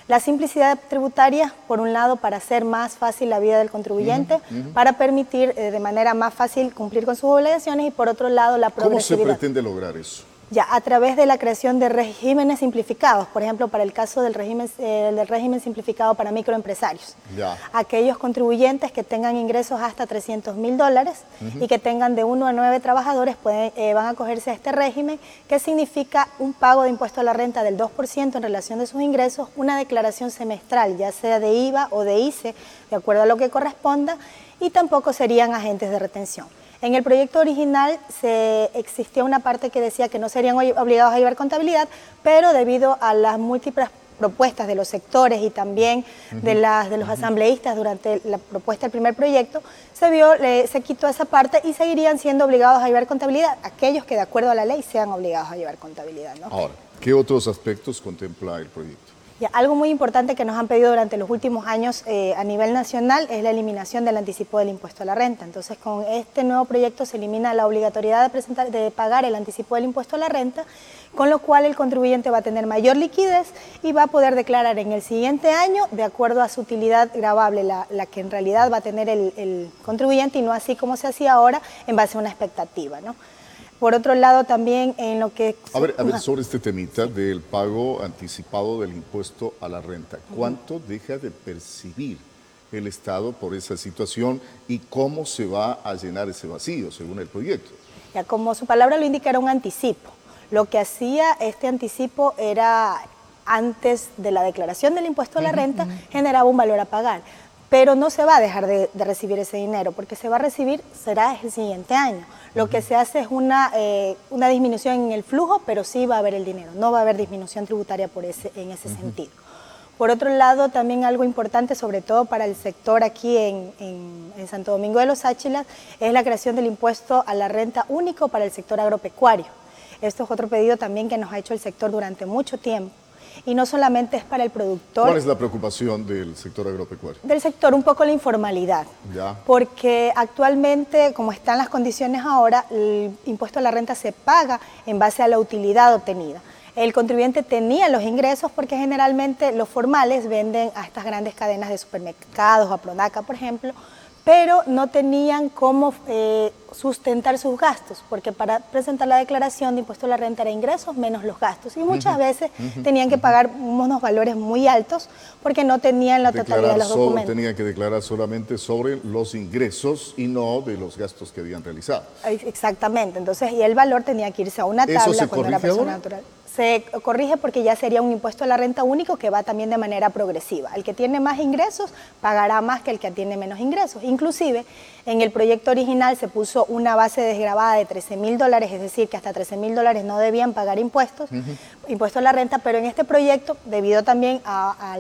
La simplicidad tributaria, por un lado, para hacer más fácil la vida del contribuyente, para permitir eh, de manera más fácil cumplir con sus obligaciones y por otro lado la progresividad. ¿Cómo se pretende lograr eso? Ya, a través de la creación de regímenes simplificados, por ejemplo, para el caso del régimen, eh, del régimen simplificado para microempresarios. Ya. Aquellos contribuyentes que tengan ingresos hasta 300 mil dólares y que tengan de 1 a 9 trabajadores pueden, eh, van a acogerse a este régimen, que significa un pago de impuesto a la renta del 2% en relación de sus ingresos, una declaración semestral, ya sea de IVA o de ICE, de acuerdo a lo que corresponda, y tampoco serían agentes de retención. En el proyecto original se existía una parte que decía que no serían obligados a llevar contabilidad, pero debido a las múltiples propuestas de los sectores y también de, las, de los asambleístas durante la propuesta del primer proyecto, se, vio, se quitó esa parte y seguirían siendo obligados a llevar contabilidad aquellos que de acuerdo a la ley sean obligados a llevar contabilidad. Ahora, ¿qué otros aspectos contempla el proyecto? Algo muy importante que nos han pedido durante los últimos años eh, a nivel nacional es la eliminación del anticipo del impuesto a la renta. Entonces, con este nuevo proyecto se elimina la obligatoriedad de, presentar, de pagar el anticipo del impuesto a la renta, con lo cual el contribuyente va a tener mayor liquidez y va a poder declarar en el siguiente año de acuerdo a su utilidad grabable, la, que en realidad va a tener el, contribuyente y no así como se hacía ahora en base a una expectativa. Por otro lado, también en lo que... A ver, a ver sobre este temita del pago anticipado del impuesto a la renta. ¿Cuánto deja de percibir el Estado por esa situación y cómo se va a llenar ese vacío, según el proyecto? Ya, como su palabra lo indica, era un anticipo. Lo que hacía este anticipo era, antes de la declaración del impuesto a la renta, generaba un valor a pagar pero no se va a dejar de, recibir ese dinero, porque se va a recibir, será el siguiente año. Lo que se hace es una, eh, una disminución en el flujo, pero sí va a haber el dinero, no va a haber disminución tributaria por ese, en ese sentido. Por otro lado, también algo importante, sobre todo para el sector aquí en, en, Santo Domingo de los Áchilas, es la creación del impuesto a la renta único para el sector agropecuario. Esto es otro pedido también que nos ha hecho el sector durante mucho tiempo y no solamente es para el productor. ¿Cuál es la preocupación del sector agropecuario? Del sector, un poco la informalidad. Ya. Porque actualmente, como están las condiciones ahora, el impuesto a la renta se paga en base a la utilidad obtenida. El contribuyente tenía los ingresos porque generalmente los formales venden a estas grandes cadenas de supermercados, a Pronaca, por ejemplo, pero no tenían cómo eh, sustentar sus gastos, porque para presentar la declaración de impuesto a la renta era ingresos menos los gastos. Y muchas veces tenían que pagar unos valores muy altos porque no tenían la totalidad de los documentos. Tenían que declarar solamente sobre los ingresos y no de los gastos que habían realizado. Exactamente, entonces, y el valor tenía que irse a una tabla cuando era persona natural se corrige porque ya sería un impuesto a la renta único que va también de manera progresiva. El que tiene más ingresos pagará más que el que tiene menos ingresos. Inclusive, en el proyecto original se puso una base desgrabada de 13 mil dólares, es decir, que hasta 13 mil dólares no debían pagar impuestos, impuesto a la renta, pero en este proyecto, debido también a,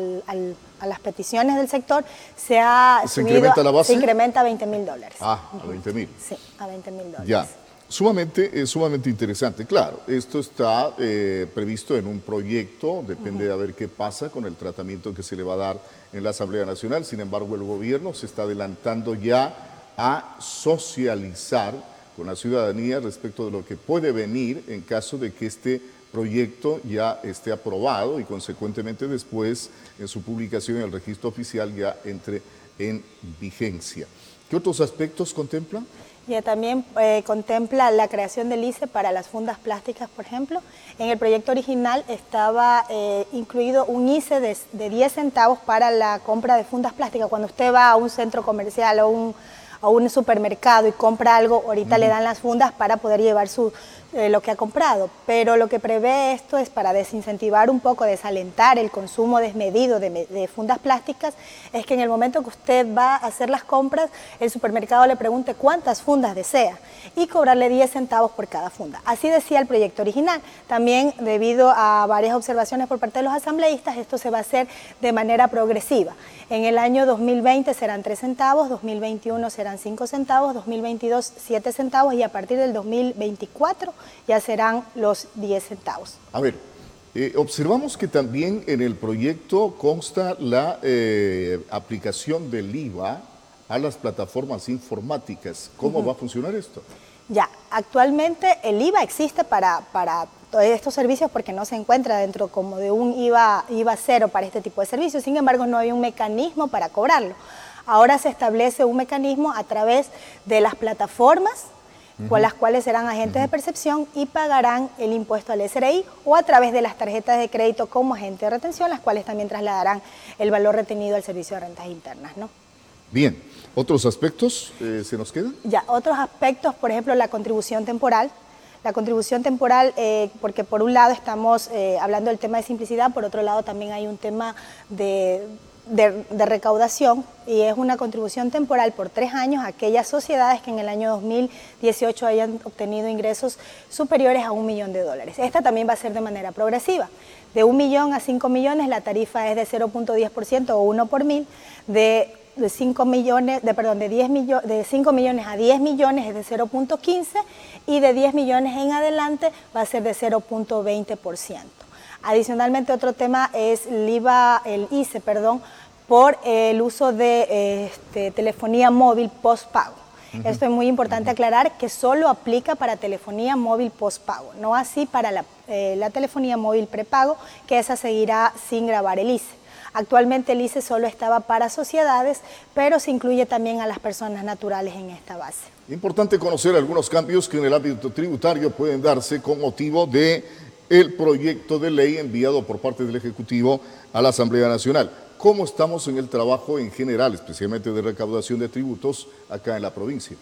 las peticiones del sector, se ha ¿Se incrementa la base? Se incrementa a 20 mil dólares. Ah, a 20 mil. Sí, a 20 mil dólares. Ya. Sumamente, es sumamente interesante. Claro, esto está eh, previsto en un proyecto, depende de a ver qué pasa con el tratamiento que se le va a dar en la Asamblea Nacional. Sin embargo, el gobierno se está adelantando ya a socializar con la ciudadanía respecto de lo que puede venir en caso de que este proyecto ya esté aprobado y consecuentemente después en su publicación en el registro oficial ya entre en vigencia. ¿Qué otros aspectos contempla? Ya también eh, contempla la creación del ICE para las fundas plásticas, por ejemplo. En el proyecto original estaba eh, incluido un ICE de, de 10 centavos para la compra de fundas plásticas. Cuando usted va a un centro comercial o un, a un supermercado y compra algo, ahorita le dan las fundas para poder llevar su, eh, lo que ha comprado, pero lo que prevé esto es para desincentivar un poco, desalentar el consumo desmedido de, de, fundas plásticas, es que en el momento que usted va a hacer las compras, el supermercado le pregunte cuántas fundas desea y cobrarle 10 centavos por cada funda. Así decía el proyecto original. También debido a varias observaciones por parte de los asambleístas, esto se va a hacer de manera progresiva. En el año 2020 serán 3 centavos, 2021 serán 5 centavos, 2022 7 centavos y a partir del 2024 ya serán los 10 centavos. A ver, eh, observamos que también en el proyecto consta la eh, aplicación del IVA a las plataformas informáticas. ¿Cómo uh -huh. va a funcionar esto? Ya, actualmente el IVA existe para, para todos estos servicios porque no se encuentra dentro como de un IVA, IVA cero para este tipo de servicios. Sin embargo, no hay un mecanismo para cobrarlo. Ahora se establece un mecanismo a través de las plataformas con las cuales serán agentes de percepción y pagarán el impuesto al SRI o a través de las tarjetas de crédito como agente de retención, las cuales también trasladarán el valor retenido al servicio de rentas internas. ¿no? Bien, ¿otros aspectos eh, se nos quedan? Ya, otros aspectos, por ejemplo, la contribución temporal. La contribución temporal, eh, porque por un lado estamos eh, hablando del tema de simplicidad, por otro lado también hay un tema de de, recaudación y es una contribución temporal por tres años a aquellas sociedades que en el año 2018 hayan obtenido ingresos superiores a un millón de dólares. Esta también va a ser de manera progresiva. De un millón a cinco millones la tarifa es de 0.10% o uno por mil. De, de 5 millones, de, perdón, de, 10 millo, de 5 millones a 10 millones es de 0.15 y de 10 millones en adelante va a ser de 0.20%. Adicionalmente, otro tema es el IVA, el ICE, perdón, por el uso de este, telefonía móvil postpago. Uh -huh. Esto es muy importante aclarar que solo aplica para telefonía móvil postpago, no así para la, eh, la, telefonía móvil prepago, que esa seguirá sin grabar el ICE. Actualmente el ICE solo estaba para sociedades, pero se incluye también a las personas naturales en esta base. Importante conocer algunos cambios que en el ámbito tributario pueden darse con motivo de el proyecto de ley enviado por parte del Ejecutivo a la Asamblea Nacional. ¿Cómo estamos en el trabajo en general, especialmente de recaudación de tributos acá en la provincia?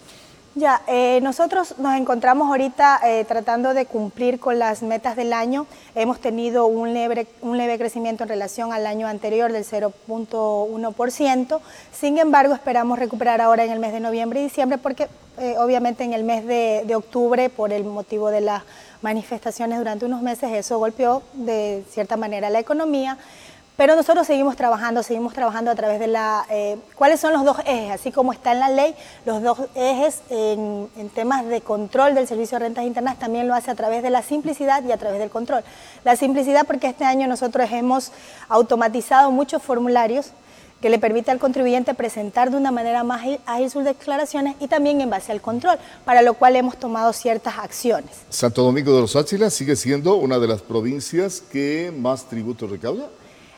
Ya, eh, nosotros nos encontramos ahorita eh, tratando de cumplir con las metas del año. Hemos tenido un leve, un leve crecimiento en relación al año anterior del 0.1%. Sin embargo, esperamos recuperar ahora en el mes de noviembre y diciembre porque eh, obviamente en el mes de, de octubre, por el motivo de las manifestaciones durante unos meses, eso golpeó de cierta manera la economía. Pero nosotros seguimos trabajando, seguimos trabajando a través de la... Eh, ¿Cuáles son los dos ejes? Así como está en la ley, los dos ejes en, en, temas de control del servicio de rentas internas también lo hace a través de la simplicidad y a través del control. La simplicidad porque este año nosotros hemos automatizado muchos formularios que le permite al contribuyente presentar de una manera más ágil sus declaraciones y también en base al control, para lo cual hemos tomado ciertas acciones. ¿Santo Domingo de los Áchilas sigue siendo una de las provincias que más tributos recauda?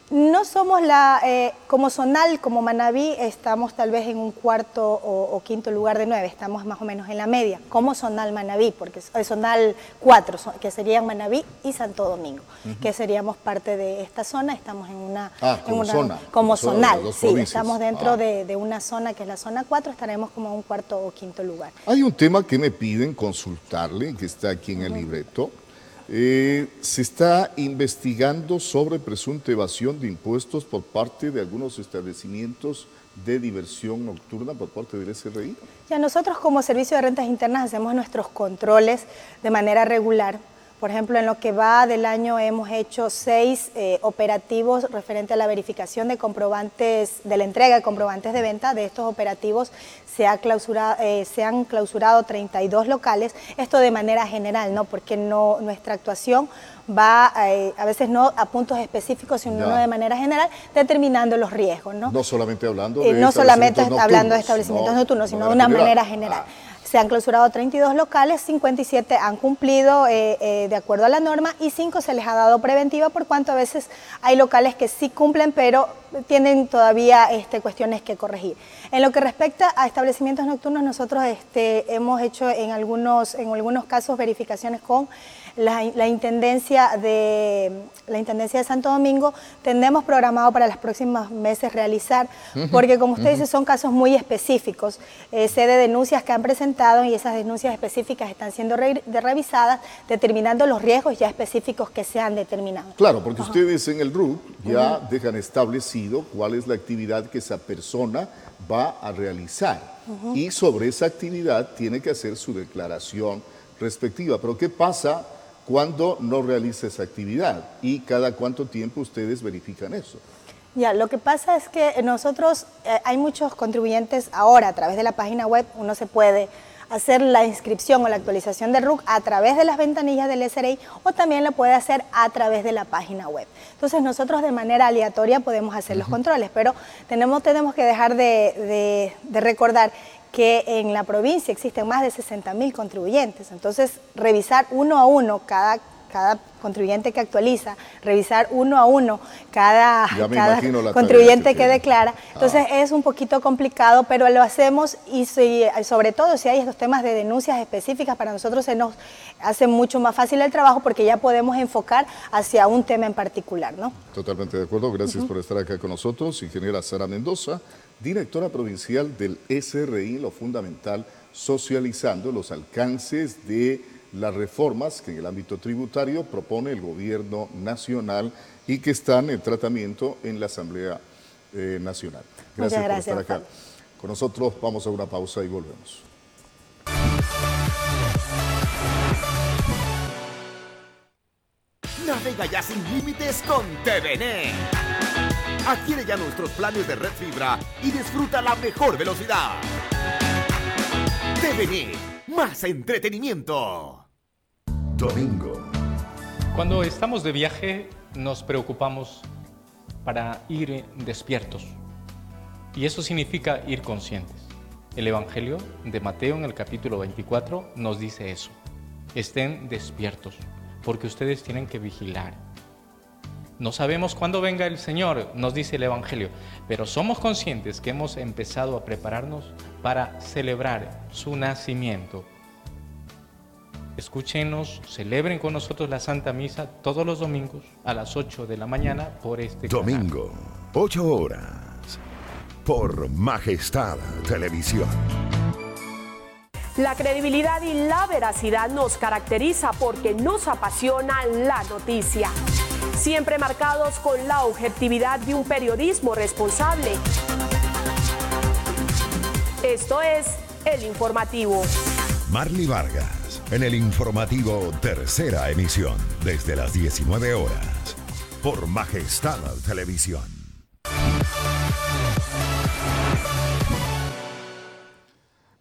No somos la, eh, como Zonal, como Manabí, estamos tal vez en un cuarto o, o, quinto lugar de nueve, estamos más o menos en la media, como Zonal Manabí, porque es Zonal cuatro, que serían Manabí y Santo Domingo, uh -huh. que seríamos parte de esta zona, estamos en una... Ah, como una, zona. Como, zonal, sí, estamos dentro ah. de, de, una zona que es la zona cuatro, estaremos como en un cuarto o quinto lugar. Hay un tema que me piden consultarle, que está aquí en el libreto, eh, se está investigando sobre presunta evasión de impuestos por parte de algunos establecimientos de diversión nocturna por parte del SRI. Ya nosotros como Servicio de Rentas Internas hacemos nuestros controles de manera regular Por ejemplo, en lo que va del año hemos hecho seis eh, operativos referente a la verificación de comprobantes, de la entrega de comprobantes de venta. De estos operativos se, ha clausurado, eh, se han clausurado 32 locales, esto de manera general, ¿no? porque no, nuestra actuación va eh, a veces no a puntos específicos, sino de manera general, determinando los riesgos. No, no solamente hablando de No solamente hablando de establecimientos nocturnos, sino de una manera general. Ah. Se han clausurado 32 locales, 57 han cumplido eh, eh, de acuerdo a la norma y 5 se les ha dado preventiva por cuanto a veces hay locales que sí cumplen pero tienen todavía este, cuestiones que corregir. En lo que respecta a establecimientos nocturnos, nosotros este, hemos hecho en algunos, en algunos casos verificaciones con la, intendencia de, la Intendencia de Santo Domingo, tendemos programado para los próximos meses realizar, porque como usted dice, son casos muy específicos. Eh, sé de denuncias que han presentado y esas denuncias específicas están siendo revisadas, determinando los riesgos ya específicos que se han determinado. Claro, porque ustedes en el RUC ya dejan establecido cuál es la actividad que esa persona va a realizar. Y sobre esa actividad tiene que hacer su declaración respectiva. Pero ¿qué pasa cuando no realiza esa actividad y cada cuánto tiempo ustedes verifican eso. Ya, lo que pasa es que nosotros, eh, hay muchos contribuyentes ahora a través de la página web, uno se puede hacer la inscripción o la actualización del RUC a través de las ventanillas del SRI o también lo puede hacer a través de la página web. Entonces nosotros de manera aleatoria podemos hacer los controles, pero tenemos, tenemos que dejar de, de recordar que en la provincia existen más de 60 mil contribuyentes. Entonces, revisar uno a uno cada, cada contribuyente que actualiza, revisar uno a uno cada, contribuyente que, declara. Entonces ah. es un poquito complicado, pero lo hacemos y sobre todo si hay estos temas de denuncias específicas, para nosotros se nos hace mucho más fácil el trabajo porque ya podemos enfocar hacia un tema en particular. ¿no? Totalmente de acuerdo, gracias por estar acá con nosotros. Ingeniera Sara Mendoza, directora provincial del SRI, lo fundamental, socializando los alcances de las reformas que en el ámbito tributario propone el gobierno nacional y que están en tratamiento en la Asamblea eh, Nacional. Gracias, por estar acá. Con nosotros vamos a una pausa y volvemos. Navega ya sin límites con TVN. Adquiere ya nuestros planes de red fibra y disfruta la mejor velocidad. TVN, más entretenimiento. Domingo. Cuando estamos de viaje nos preocupamos para ir despiertos. Y eso significa ir conscientes. El Evangelio de Mateo en el capítulo 24 nos dice eso. Estén despiertos, porque ustedes tienen que vigilar no sabemos cuándo venga el Señor, nos dice el Evangelio, pero somos conscientes que hemos empezado a prepararnos para celebrar su nacimiento. Escúchenos, celebren con nosotros la Santa Misa todos los domingos a las 8 de la mañana por este Domingo, 8 horas, por Majestad Televisión. La credibilidad y la veracidad nos caracteriza porque nos apasiona la noticia siempre marcados con la objetividad de un periodismo responsable. Esto es El Informativo. Marley Vargas, en el informativo tercera emisión, desde las 19 horas, por Majestad Televisión.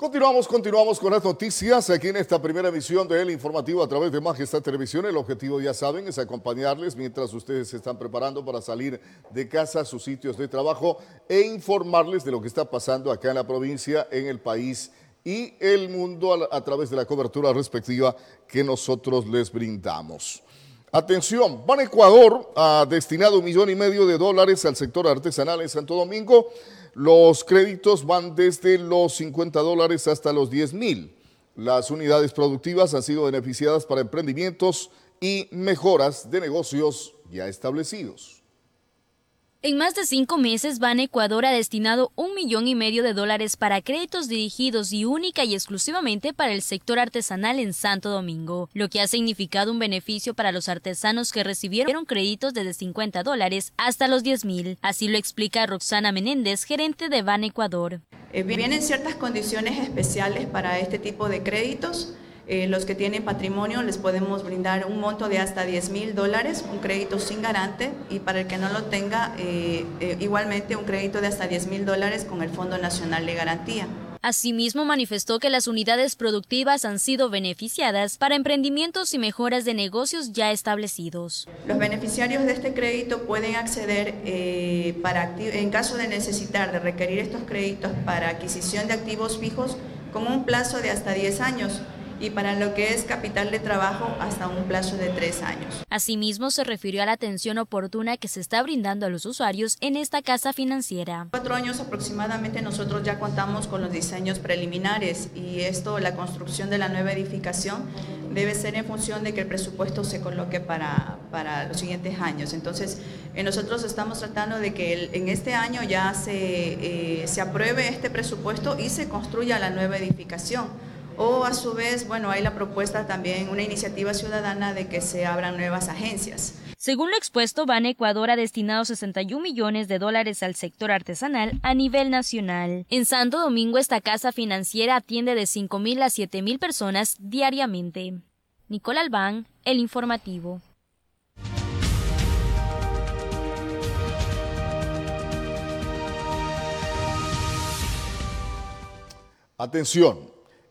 Continuamos, continuamos con las noticias aquí en esta primera emisión de El Informativo a través de Majestad Televisión. El objetivo, ya saben, es acompañarles mientras ustedes se están preparando para salir de casa a sus sitios de trabajo e informarles de lo que está pasando acá en la provincia, en el país y el mundo a, través de la cobertura respectiva que nosotros les brindamos. Atención, Ban Ecuador ha destinado un millón y medio de dólares al sector artesanal en Santo Domingo los créditos van desde los 50 dólares hasta los 10 mil. Las unidades productivas han sido beneficiadas para emprendimientos y mejoras de negocios ya establecidos. En más de cinco meses, Ban Ecuador ha destinado un millón y medio de dólares para créditos dirigidos y única y exclusivamente para el sector artesanal en Santo Domingo, lo que ha significado un beneficio para los artesanos que recibieron créditos desde 50 dólares hasta los 10 mil. Así lo explica Roxana Menéndez, gerente de Ban Ecuador. Eh, vienen ciertas condiciones especiales para este tipo de créditos Eh, los que tienen patrimonio les podemos brindar un monto de hasta 10 mil dólares, un crédito sin garante y para el que no lo tenga eh, eh, igualmente un crédito de hasta 10 mil dólares con el Fondo Nacional de Garantía. Asimismo, manifestó que las unidades productivas han sido beneficiadas para emprendimientos y mejoras de negocios ya establecidos. Los beneficiarios de este crédito pueden acceder para, en caso de necesitar, de requerir estos créditos para adquisición de activos fijos con un plazo de hasta 10 años y para lo que es capital de trabajo hasta un plazo de tres años. Asimismo, se refirió a la atención oportuna que se está brindando a los usuarios en esta casa financiera. Cuatro años aproximadamente nosotros ya contamos con los diseños preliminares y esto, la construcción de la nueva edificación, debe ser en función de que el presupuesto se coloque para, para los siguientes años. Entonces, eh, nosotros estamos tratando de que en este año ya se, eh, se apruebe este presupuesto y se construya la nueva edificación o a su vez, bueno, hay la propuesta también, una iniciativa ciudadana de que se abran nuevas agencias. Según lo expuesto, Ban Ecuador ha destinado 61 millones de dólares al sector artesanal a nivel nacional. En Santo Domingo, esta casa financiera atiende de 5.000 a 7.000 personas diariamente. Nicole Albán, El Informativo. Atención,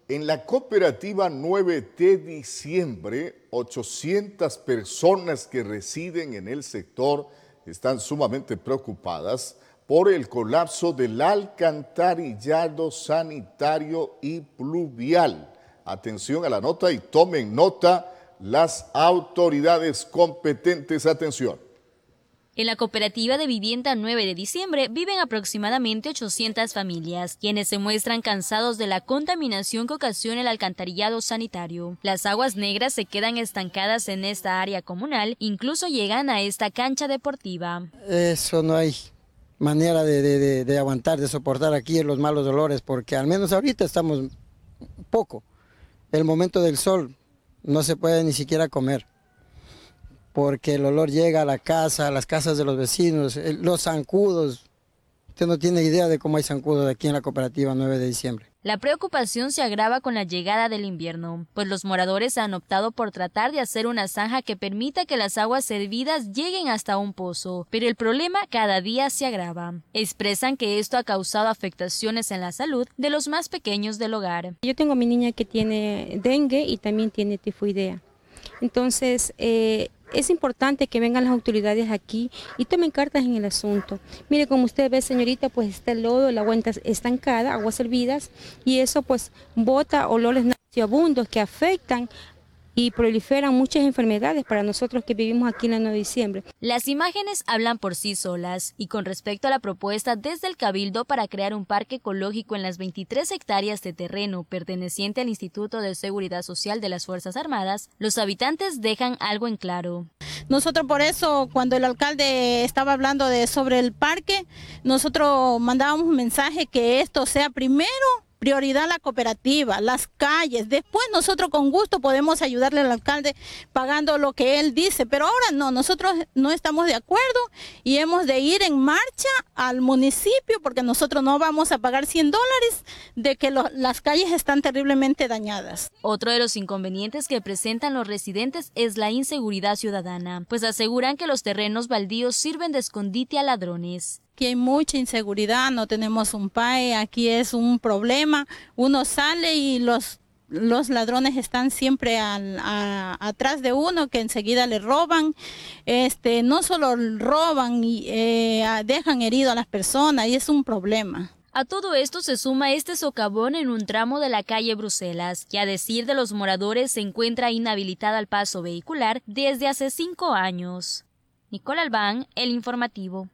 en la cooperativa 9 de diciembre, 800 personas que residen en el sector están sumamente preocupadas por el colapso del alcantarillado sanitario y pluvial. Atención a la nota y tomen nota las autoridades competentes. Atención. En la cooperativa de vivienda 9 de diciembre viven aproximadamente 800 familias, quienes se muestran cansados de la contaminación que ocasiona el alcantarillado sanitario. Las aguas negras se quedan estancadas en esta área comunal, incluso llegan a esta cancha deportiva. Eso no hay manera de, aguantar, de soportar aquí los malos dolores, porque al menos ahorita estamos poco. El momento del sol no se puede ni siquiera comer porque el olor llega a la casa, a las casas de los vecinos, los zancudos. Usted no tiene idea de cómo hay zancudos aquí en la cooperativa 9 de diciembre. La preocupación se agrava con la llegada del invierno, pues los moradores han optado por tratar de hacer una zanja que permita que las aguas servidas lleguen hasta un pozo, pero el problema cada día se agrava. Expresan que esto ha causado afectaciones en la salud de los más pequeños del hogar. Yo tengo a mi niña que tiene dengue y también tiene tifoidea. Entonces, eh, es importante que vengan las autoridades aquí y tomen cartas en el asunto. Mire, como usted ve, señorita, pues está el lodo, la agua estancada, aguas hervidas, y eso pues bota olores nauseabundos que afectan y proliferan muchas enfermedades para nosotros que vivimos aquí en el 9 de diciembre. Las imágenes hablan por sí solas y con respecto a la propuesta desde el Cabildo para crear un parque ecológico en las 23 hectáreas de terreno perteneciente al Instituto de Seguridad Social de las Fuerzas Armadas, los habitantes dejan algo en claro. Nosotros por eso, cuando el alcalde estaba hablando de sobre el parque, nosotros mandábamos un mensaje que esto sea primero prioridad la cooperativa, las calles. Después nosotros con gusto podemos ayudarle al alcalde pagando lo que él dice, pero ahora no, nosotros no estamos de acuerdo y hemos de ir en marcha al municipio porque nosotros no vamos a pagar 100 dólares de que las calles están terriblemente dañadas. Otro de los inconvenientes que presentan los residentes es la inseguridad ciudadana, pues aseguran que los terrenos baldíos sirven de escondite a ladrones. Aquí hay mucha inseguridad, no tenemos un PAE, aquí es un problema. Uno sale y los, los ladrones están siempre atrás de uno, que enseguida le roban. Este, no solo roban, y eh, dejan herido a las personas y es un problema. A todo esto se suma este socavón en un tramo de la calle Bruselas, que a decir de los moradores se encuentra inhabilitada al paso vehicular desde hace cinco años. Nicole Albán, El Informativo.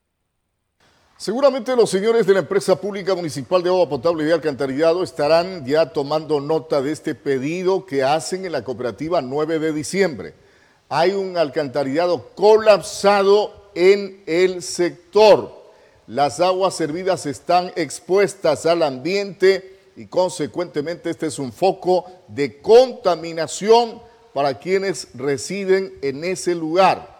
Seguramente los señores de la empresa pública municipal de agua potable y de alcantarillado estarán ya tomando nota de este pedido que hacen en la cooperativa 9 de diciembre. Hay un alcantarillado colapsado en el sector. Las aguas servidas están expuestas al ambiente y consecuentemente este es un foco de contaminación para quienes residen en ese lugar.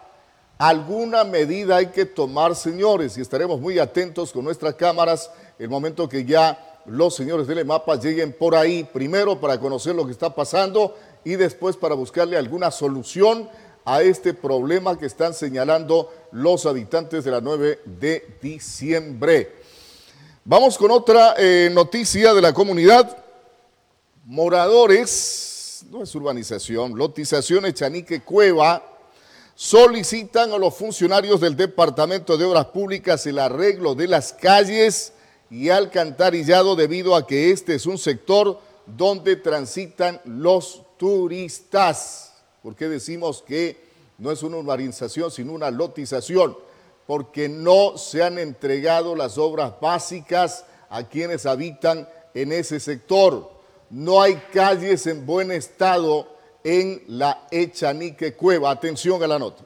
Alguna medida hay que tomar, señores, y estaremos muy atentos con nuestras cámaras el momento que ya los señores del EMAPA lleguen por ahí, primero para conocer lo que está pasando y después para buscarle alguna solución a este problema que están señalando los habitantes de la 9 de diciembre. Vamos con otra eh, noticia de la comunidad. Moradores, no es urbanización, lotización Echanique Cueva, solicitan a los funcionarios del Departamento de Obras Públicas el arreglo de las calles y alcantarillado debido a que este es un sector donde transitan los turistas. ¿Por qué decimos que no es una urbanización, sino una lotización? Porque no se han entregado las obras básicas a quienes habitan en ese sector. No hay calles en buen estado en la Echanique Cueva. Atención a la nota.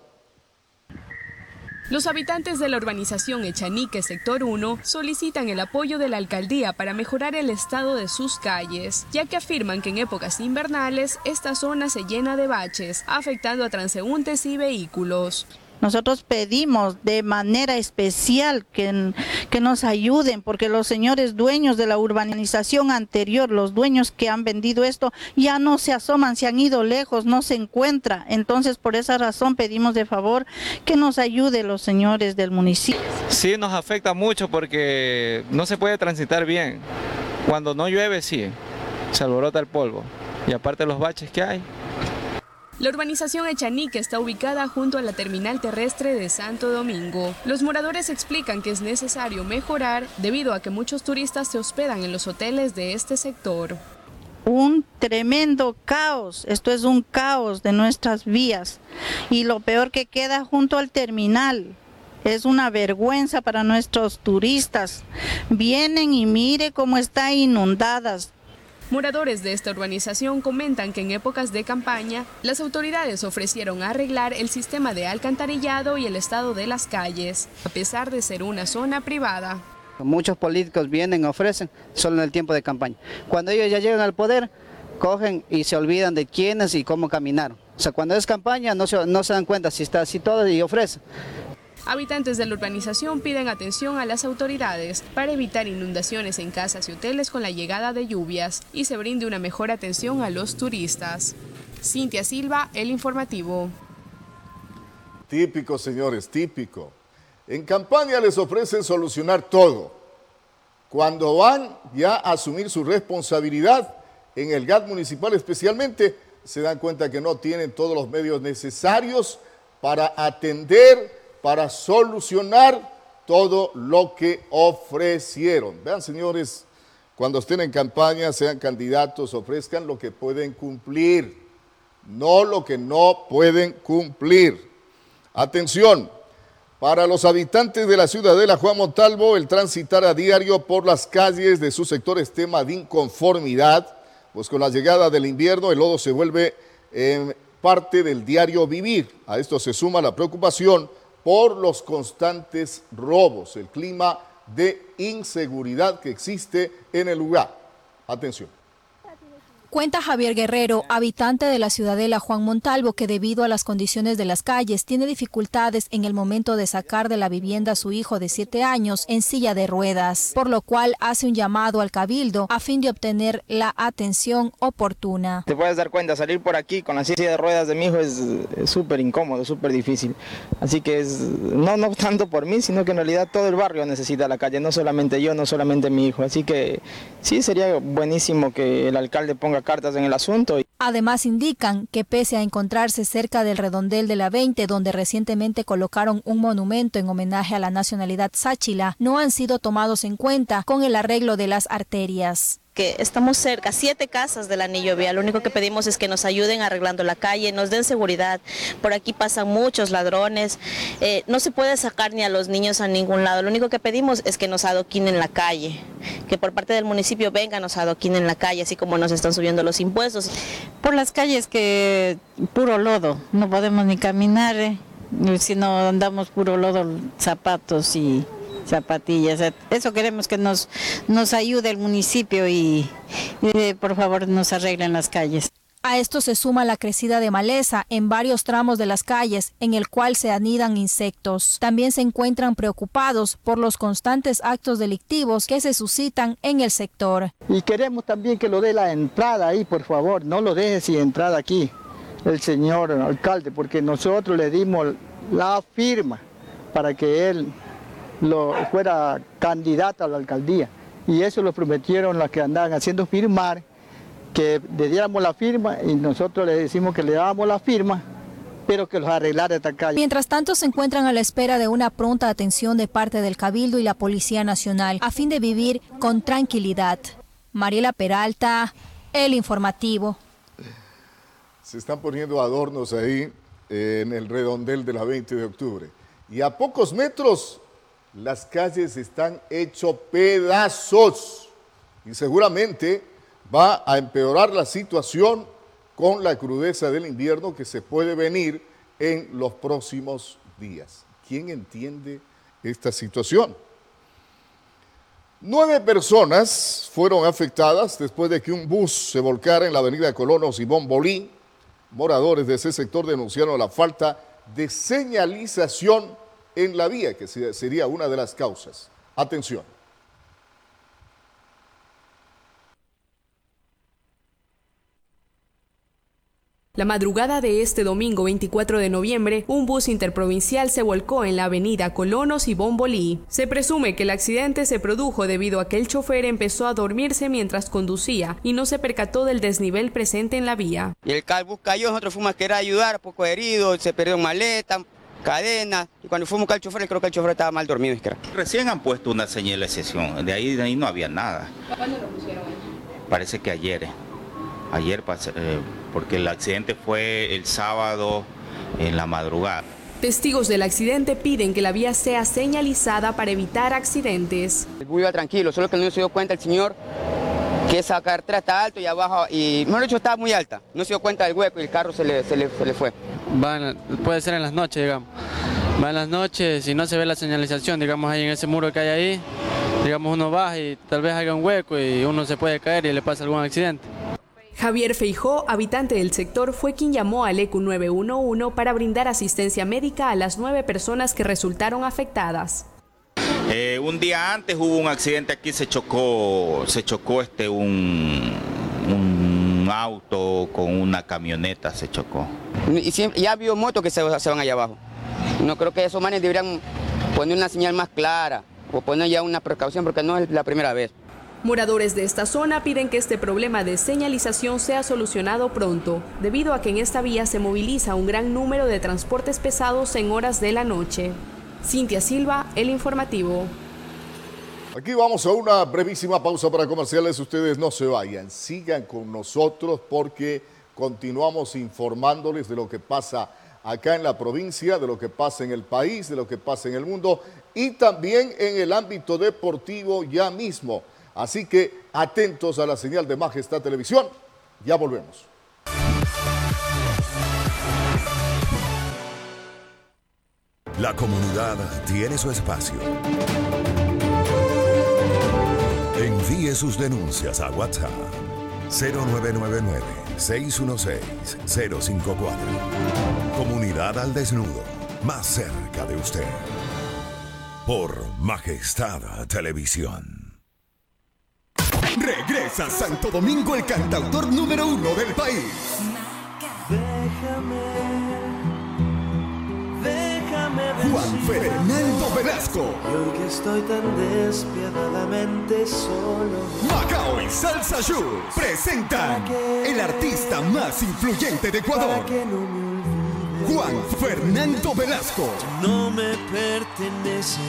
Los habitantes de la urbanización Echanique Sector 1 solicitan el apoyo de la alcaldía para mejorar el estado de sus calles, ya que afirman que en épocas invernales esta zona se llena de baches, afectando a transeúntes y vehículos. Nosotros pedimos de manera especial que, que, nos ayuden, porque los señores dueños de la urbanización anterior, los dueños que han vendido esto, ya no se asoman, se han ido lejos, no se encuentra. Entonces, por esa razón pedimos de favor que nos ayude los señores del municipio. Sí, nos afecta mucho porque no se puede transitar bien. Cuando no llueve, sí, se alborota el polvo. Y aparte los baches que hay, la urbanización Echanique está ubicada junto a la terminal terrestre de Santo Domingo. Los moradores explican que es necesario mejorar debido a que muchos turistas se hospedan en los hoteles de este sector. Un tremendo caos, esto es un caos de nuestras vías y lo peor que queda junto al terminal. Es una vergüenza para nuestros turistas. Vienen y mire cómo está inundadas, Moradores de esta urbanización comentan que en épocas de campaña, las autoridades ofrecieron arreglar el sistema de alcantarillado y el estado de las calles, a pesar de ser una zona privada. Muchos políticos vienen, ofrecen, solo en el tiempo de campaña. Cuando ellos ya llegan al poder, cogen y se olvidan de quiénes y cómo caminaron. O sea, cuando es campaña no se, dan cuenta si está así todo y ofrecen. Habitantes de la urbanización piden atención a las autoridades para evitar inundaciones en casas y hoteles con la llegada de lluvias y se brinde una mejor atención a los turistas. Cintia Silva, El Informativo. Típico, señores, típico. En campaña les ofrecen solucionar todo. Cuando van ya a asumir su responsabilidad, en el GAT municipal especialmente, se dan cuenta que no tienen todos los medios necesarios para atender para solucionar todo lo que ofrecieron. Vean, señores, cuando estén en campaña, sean candidatos, ofrezcan lo que pueden cumplir, no lo que no pueden cumplir. Atención, para los habitantes de la ciudadela Juan Montalvo, el transitar a diario por las calles de su sector es tema de inconformidad, pues con la llegada del invierno el lodo se vuelve eh, parte del diario vivir. A esto se suma la preocupación por los constantes robos, el clima de inseguridad que existe en el lugar. Atención. Cuenta Javier Guerrero, habitante de la ciudadela Juan Montalvo, que debido a las condiciones de las calles tiene dificultades en el momento de sacar de la vivienda a su hijo de siete años en silla de ruedas, por lo cual hace un llamado al cabildo a fin de obtener la atención oportuna. Te puedes dar cuenta, salir por aquí con la silla de ruedas de mi hijo es súper incómodo, súper difícil. Así que es, no, no tanto por mí, sino que en realidad todo el barrio necesita la calle, no solamente yo, no solamente mi hijo. Así que sí, sería buenísimo que el alcalde ponga cartas en el asunto. Además indican que pese a encontrarse cerca del redondel de la 20, donde recientemente colocaron un monumento en homenaje a la nacionalidad sáchila, no han sido tomados en cuenta con el arreglo de las arterias que estamos cerca, siete casas del anillo vial. Lo único que pedimos es que nos ayuden arreglando la calle, nos den seguridad. Por aquí pasan muchos ladrones, eh, no se puede sacar ni a los niños a ningún lado. Lo único que pedimos es que nos adoquinen la calle, que por parte del municipio vengan, nos adoquinen la calle, así como nos están subiendo los impuestos. Por las calles que puro lodo, no podemos ni caminar, eh, si no andamos puro lodo, zapatos y zapatillas. Eso queremos que nos, nos ayude el municipio y, y por favor nos arreglen las calles. A esto se suma la crecida de maleza en varios tramos de las calles, en el cual se anidan insectos. También se encuentran preocupados por los constantes actos delictivos que se suscitan en el sector. Y queremos también que lo dé la entrada ahí, por favor, no lo deje sin entrada aquí el señor alcalde, porque nosotros le dimos la firma para que él lo, fuera candidato a la alcaldía. Y eso lo prometieron los que andaban haciendo firmar, que le diéramos la firma y nosotros le decimos que le dábamos la firma, pero que los arreglara esta calle. Mientras tanto, se encuentran a la espera de una pronta atención de parte del Cabildo y la Policía Nacional a fin de vivir con tranquilidad. Mariela Peralta, El Informativo. Se están poniendo adornos ahí eh, en el redondel de la 20 de octubre. Y a pocos metros las calles están hechos pedazos. Y seguramente va a empeorar la situación con la crudeza del invierno que se puede venir en los próximos días. ¿Quién entiende esta situación? Nueve personas fueron afectadas después de que un bus se volcara en la avenida Colonos Simón Bolín. Moradores de ese sector denunciaron la falta de señalización en la vía, que sería una de las causas. Atención. La madrugada de este domingo 24 de noviembre, un bus interprovincial se volcó en la avenida Colonos y Bombolí. Se presume que el accidente se produjo debido a que el chofer empezó a dormirse mientras conducía y no se percató del desnivel presente en la vía. Y el bus cayó, nosotros fuimos a querer ayudar, poco herido, se perdió maleta, cadena, y cuando fuimos al chofer, creo que el chofer estaba mal dormido. Recién han puesto una señalización, de ahí, de ahí no había nada. ¿Cuándo lo pusieron? Parece que ayer, ayer eh, porque el accidente fue el sábado en la madrugada. Testigos del accidente piden que la vía sea señalizada para evitar accidentes. El bus iba tranquilo, solo que no se dio cuenta el señor que esa carretera está alto y abajo, y mejor dicho estaba muy alta. No se dio cuenta del hueco y el carro se le, se le, fue. puede ser en las noches, digamos. Va en las noches, si no se ve la señalización, digamos ahí en ese muro que hay ahí, digamos uno baja y tal vez haya un hueco y uno se puede caer y le pasa algún accidente. Javier Feijó, habitante del sector, fue quien llamó al ECU 911 para brindar asistencia médica a las nueve personas que resultaron afectadas. Eh, un día antes hubo un accidente aquí, se chocó, se chocó este un, un auto con una camioneta, se chocó. Y ya vio motos que se, van allá abajo. No creo que esos manes deberían poner una señal más clara o poner ya una precaución porque no es la primera vez. Moradores de esta zona piden que este problema de señalización sea solucionado pronto, debido a que en esta vía se moviliza un gran número de transportes pesados en horas de la noche. Cintia Silva, El Informativo. Aquí vamos a una brevísima pausa para comerciales. Ustedes no se vayan, sigan con nosotros porque continuamos informándoles de lo que pasa acá en la provincia, de lo que pasa en el país, de lo que pasa en el mundo y también en el ámbito deportivo ya mismo. Así que atentos a la señal de Majestad Televisión. Ya volvemos. La comunidad tiene su espacio. Envíe sus denuncias a WhatsApp 0999-616-054. Comunidad al desnudo, más cerca de usted. Por Majestad Televisión. Regresa Santo Domingo el cantautor número uno del país. Déjame, Juan Fernando Velasco. Y hoy que estoy tan despiadadamente solo. Macao y Salsa Show presentan el artista más influyente de Ecuador. Juan Fernando Velasco. No me pertenece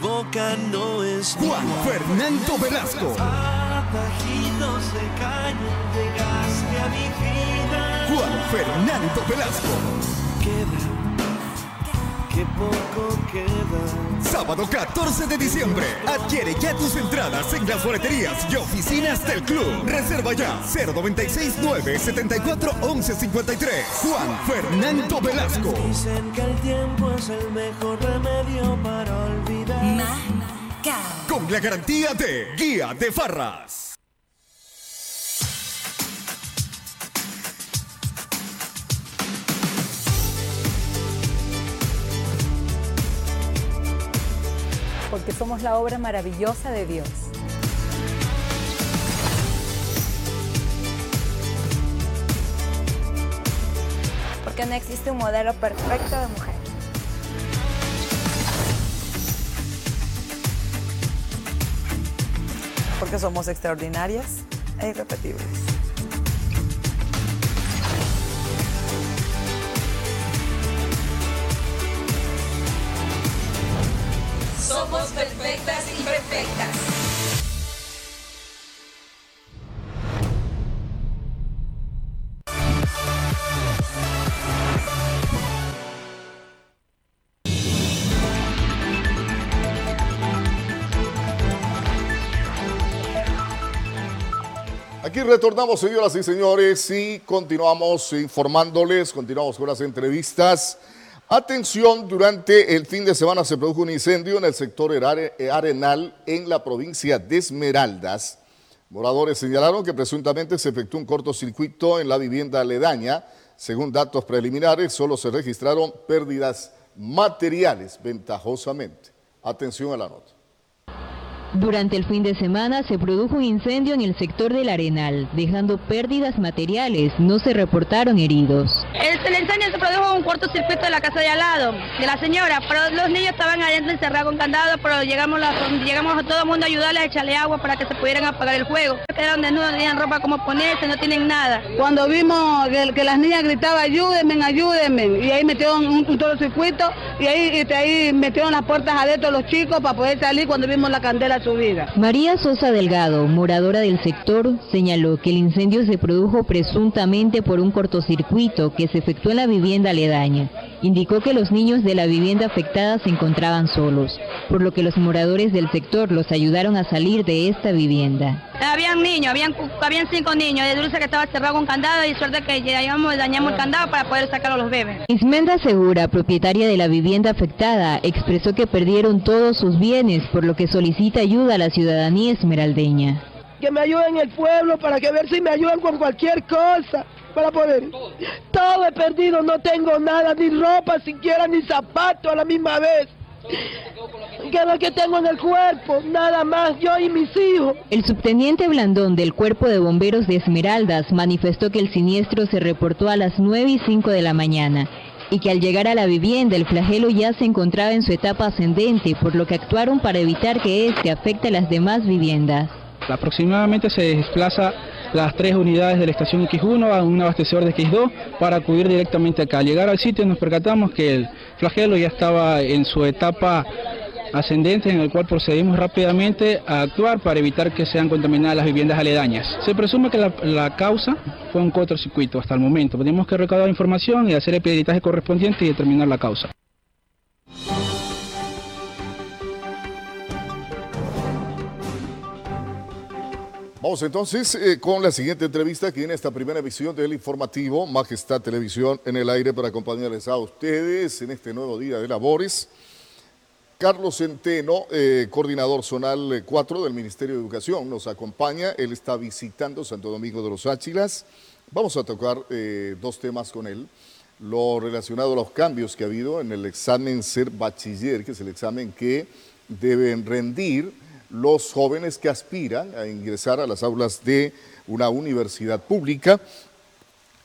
boca no es Juan Fernando Velasco. Juan Fernando Velasco. Queda, que poco queda. Sábado 14 de diciembre. Adquiere ya tus entradas en las boleterías y oficinas del club. Reserva ya 0969 74 1153. Juan Fernando Velasco. Dicen que el tiempo es el mejor remedio para olvidar. Con la garantía de Guía de Farras. Porque somos la obra maravillosa de Dios. Porque no existe un modelo perfecto de mujer. Porque somos extraordinarias e irrepetibles. Perfectas. Aquí retornamos, señoras y señores, y continuamos informándoles, continuamos con las entrevistas. Atención, durante el fin de semana se produjo un incendio en el sector Arenal en la provincia de Esmeraldas. Moradores señalaron que presuntamente se efectuó un cortocircuito en la vivienda aledaña. Según datos preliminares, solo se registraron pérdidas materiales ventajosamente. Atención a la nota. Durante el fin de semana se produjo un incendio en el sector del Arenal, dejando pérdidas materiales. No se reportaron heridos. El, incendio se produjo en un cortocircuito de la casa de al lado, de la señora, pero los niños estaban adentro encerrados con candado, pero llegamos, llegamos a todo el mundo a ayudarles a echarle agua para que se pudieran apagar el fuego. Quedaron desnudos, no tenían ropa como ponerse, no tienen nada. Cuando vimos que, las niñas gritaban, ayúdenme, ayúdenme, y ahí metieron un, un cortocircuito y ahí, y ahí metieron las puertas adentro los chicos para poder salir cuando vimos la candela María Sosa Delgado, moradora del sector, señaló que el incendio se produjo presuntamente por un cortocircuito que se efectuó en la vivienda aledaña. Indicó que los niños de la vivienda afectada se encontraban solos, por lo que los moradores del sector los ayudaron a salir de esta vivienda. Habían niños, habían, habían cinco niños, de dulce que estaba cerrado con candado y suerte que llegamos, dañamos el candado para poder sacar a los bebés. Ismenda Segura, propietaria de la vivienda afectada, expresó que perdieron todos sus bienes, por lo que solicita ayuda a la ciudadanía esmeraldeña. Que me ayuden el pueblo para que ver si me ayudan con cualquier cosa para poder. Todo he perdido, no tengo nada, ni ropa siquiera, ni zapatos a la misma vez. Que es lo que tengo en el cuerpo, nada más, yo y mis hijos. El subteniente Blandón del Cuerpo de Bomberos de Esmeraldas manifestó que el siniestro se reportó a las 9 y 5 de la mañana y que al llegar a la vivienda el flagelo ya se encontraba en su etapa ascendente, por lo que actuaron para evitar que este afecte a las demás viviendas. Aproximadamente se desplaza las tres unidades de la estación X1 a un abastecedor de X2 para acudir directamente acá. Al llegar al sitio nos percatamos que el flagelo ya estaba en su etapa ascendente en el cual procedimos rápidamente a actuar para evitar que sean contaminadas las viviendas aledañas. Se presume que la, causa fue un cortocircuito hasta el momento. Tenemos que recaudar información y hacer el peritaje correspondiente y determinar la causa. Vamos entonces eh, con la siguiente entrevista aquí en esta primera emisión del informativo Majestad Televisión en el aire para acompañarles a ustedes en este nuevo día de labores. Carlos Centeno, eh, coordinador zonal 4 del Ministerio de Educación, nos acompaña. Él está visitando Santo Domingo de los Áchilas. Vamos a tocar eh, dos temas con él. Lo relacionado a los cambios que ha habido en el examen Ser Bachiller, que es el examen que deben rendir los jóvenes que aspiran a ingresar a las aulas de una universidad pública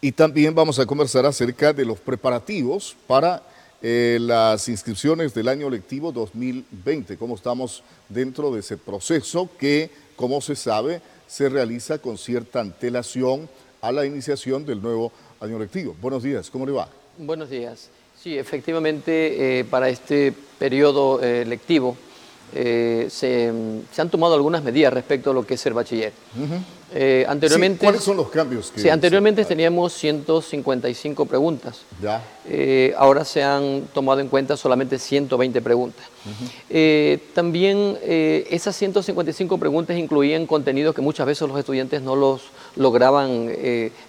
y también vamos a conversar acerca de los preparativos para eh, las inscripciones del año lectivo 2020, cómo estamos dentro de ese proceso que, como se sabe, se realiza con cierta antelación a la iniciación del nuevo año lectivo. Buenos días, ¿cómo le va? Buenos días. Sí, efectivamente, eh, para este periodo eh, lectivo eh, se, han tomado algunas medidas respecto a lo que es el bachiller. Eh, anteriormente, ¿Cuáles son los cambios? Que sí, anteriormente teníamos 155 preguntas. Ya. Eh, ahora se han tomado en cuenta solamente 120 preguntas. también esas 155 preguntas incluían contenidos que muchas veces los estudiantes no los lograban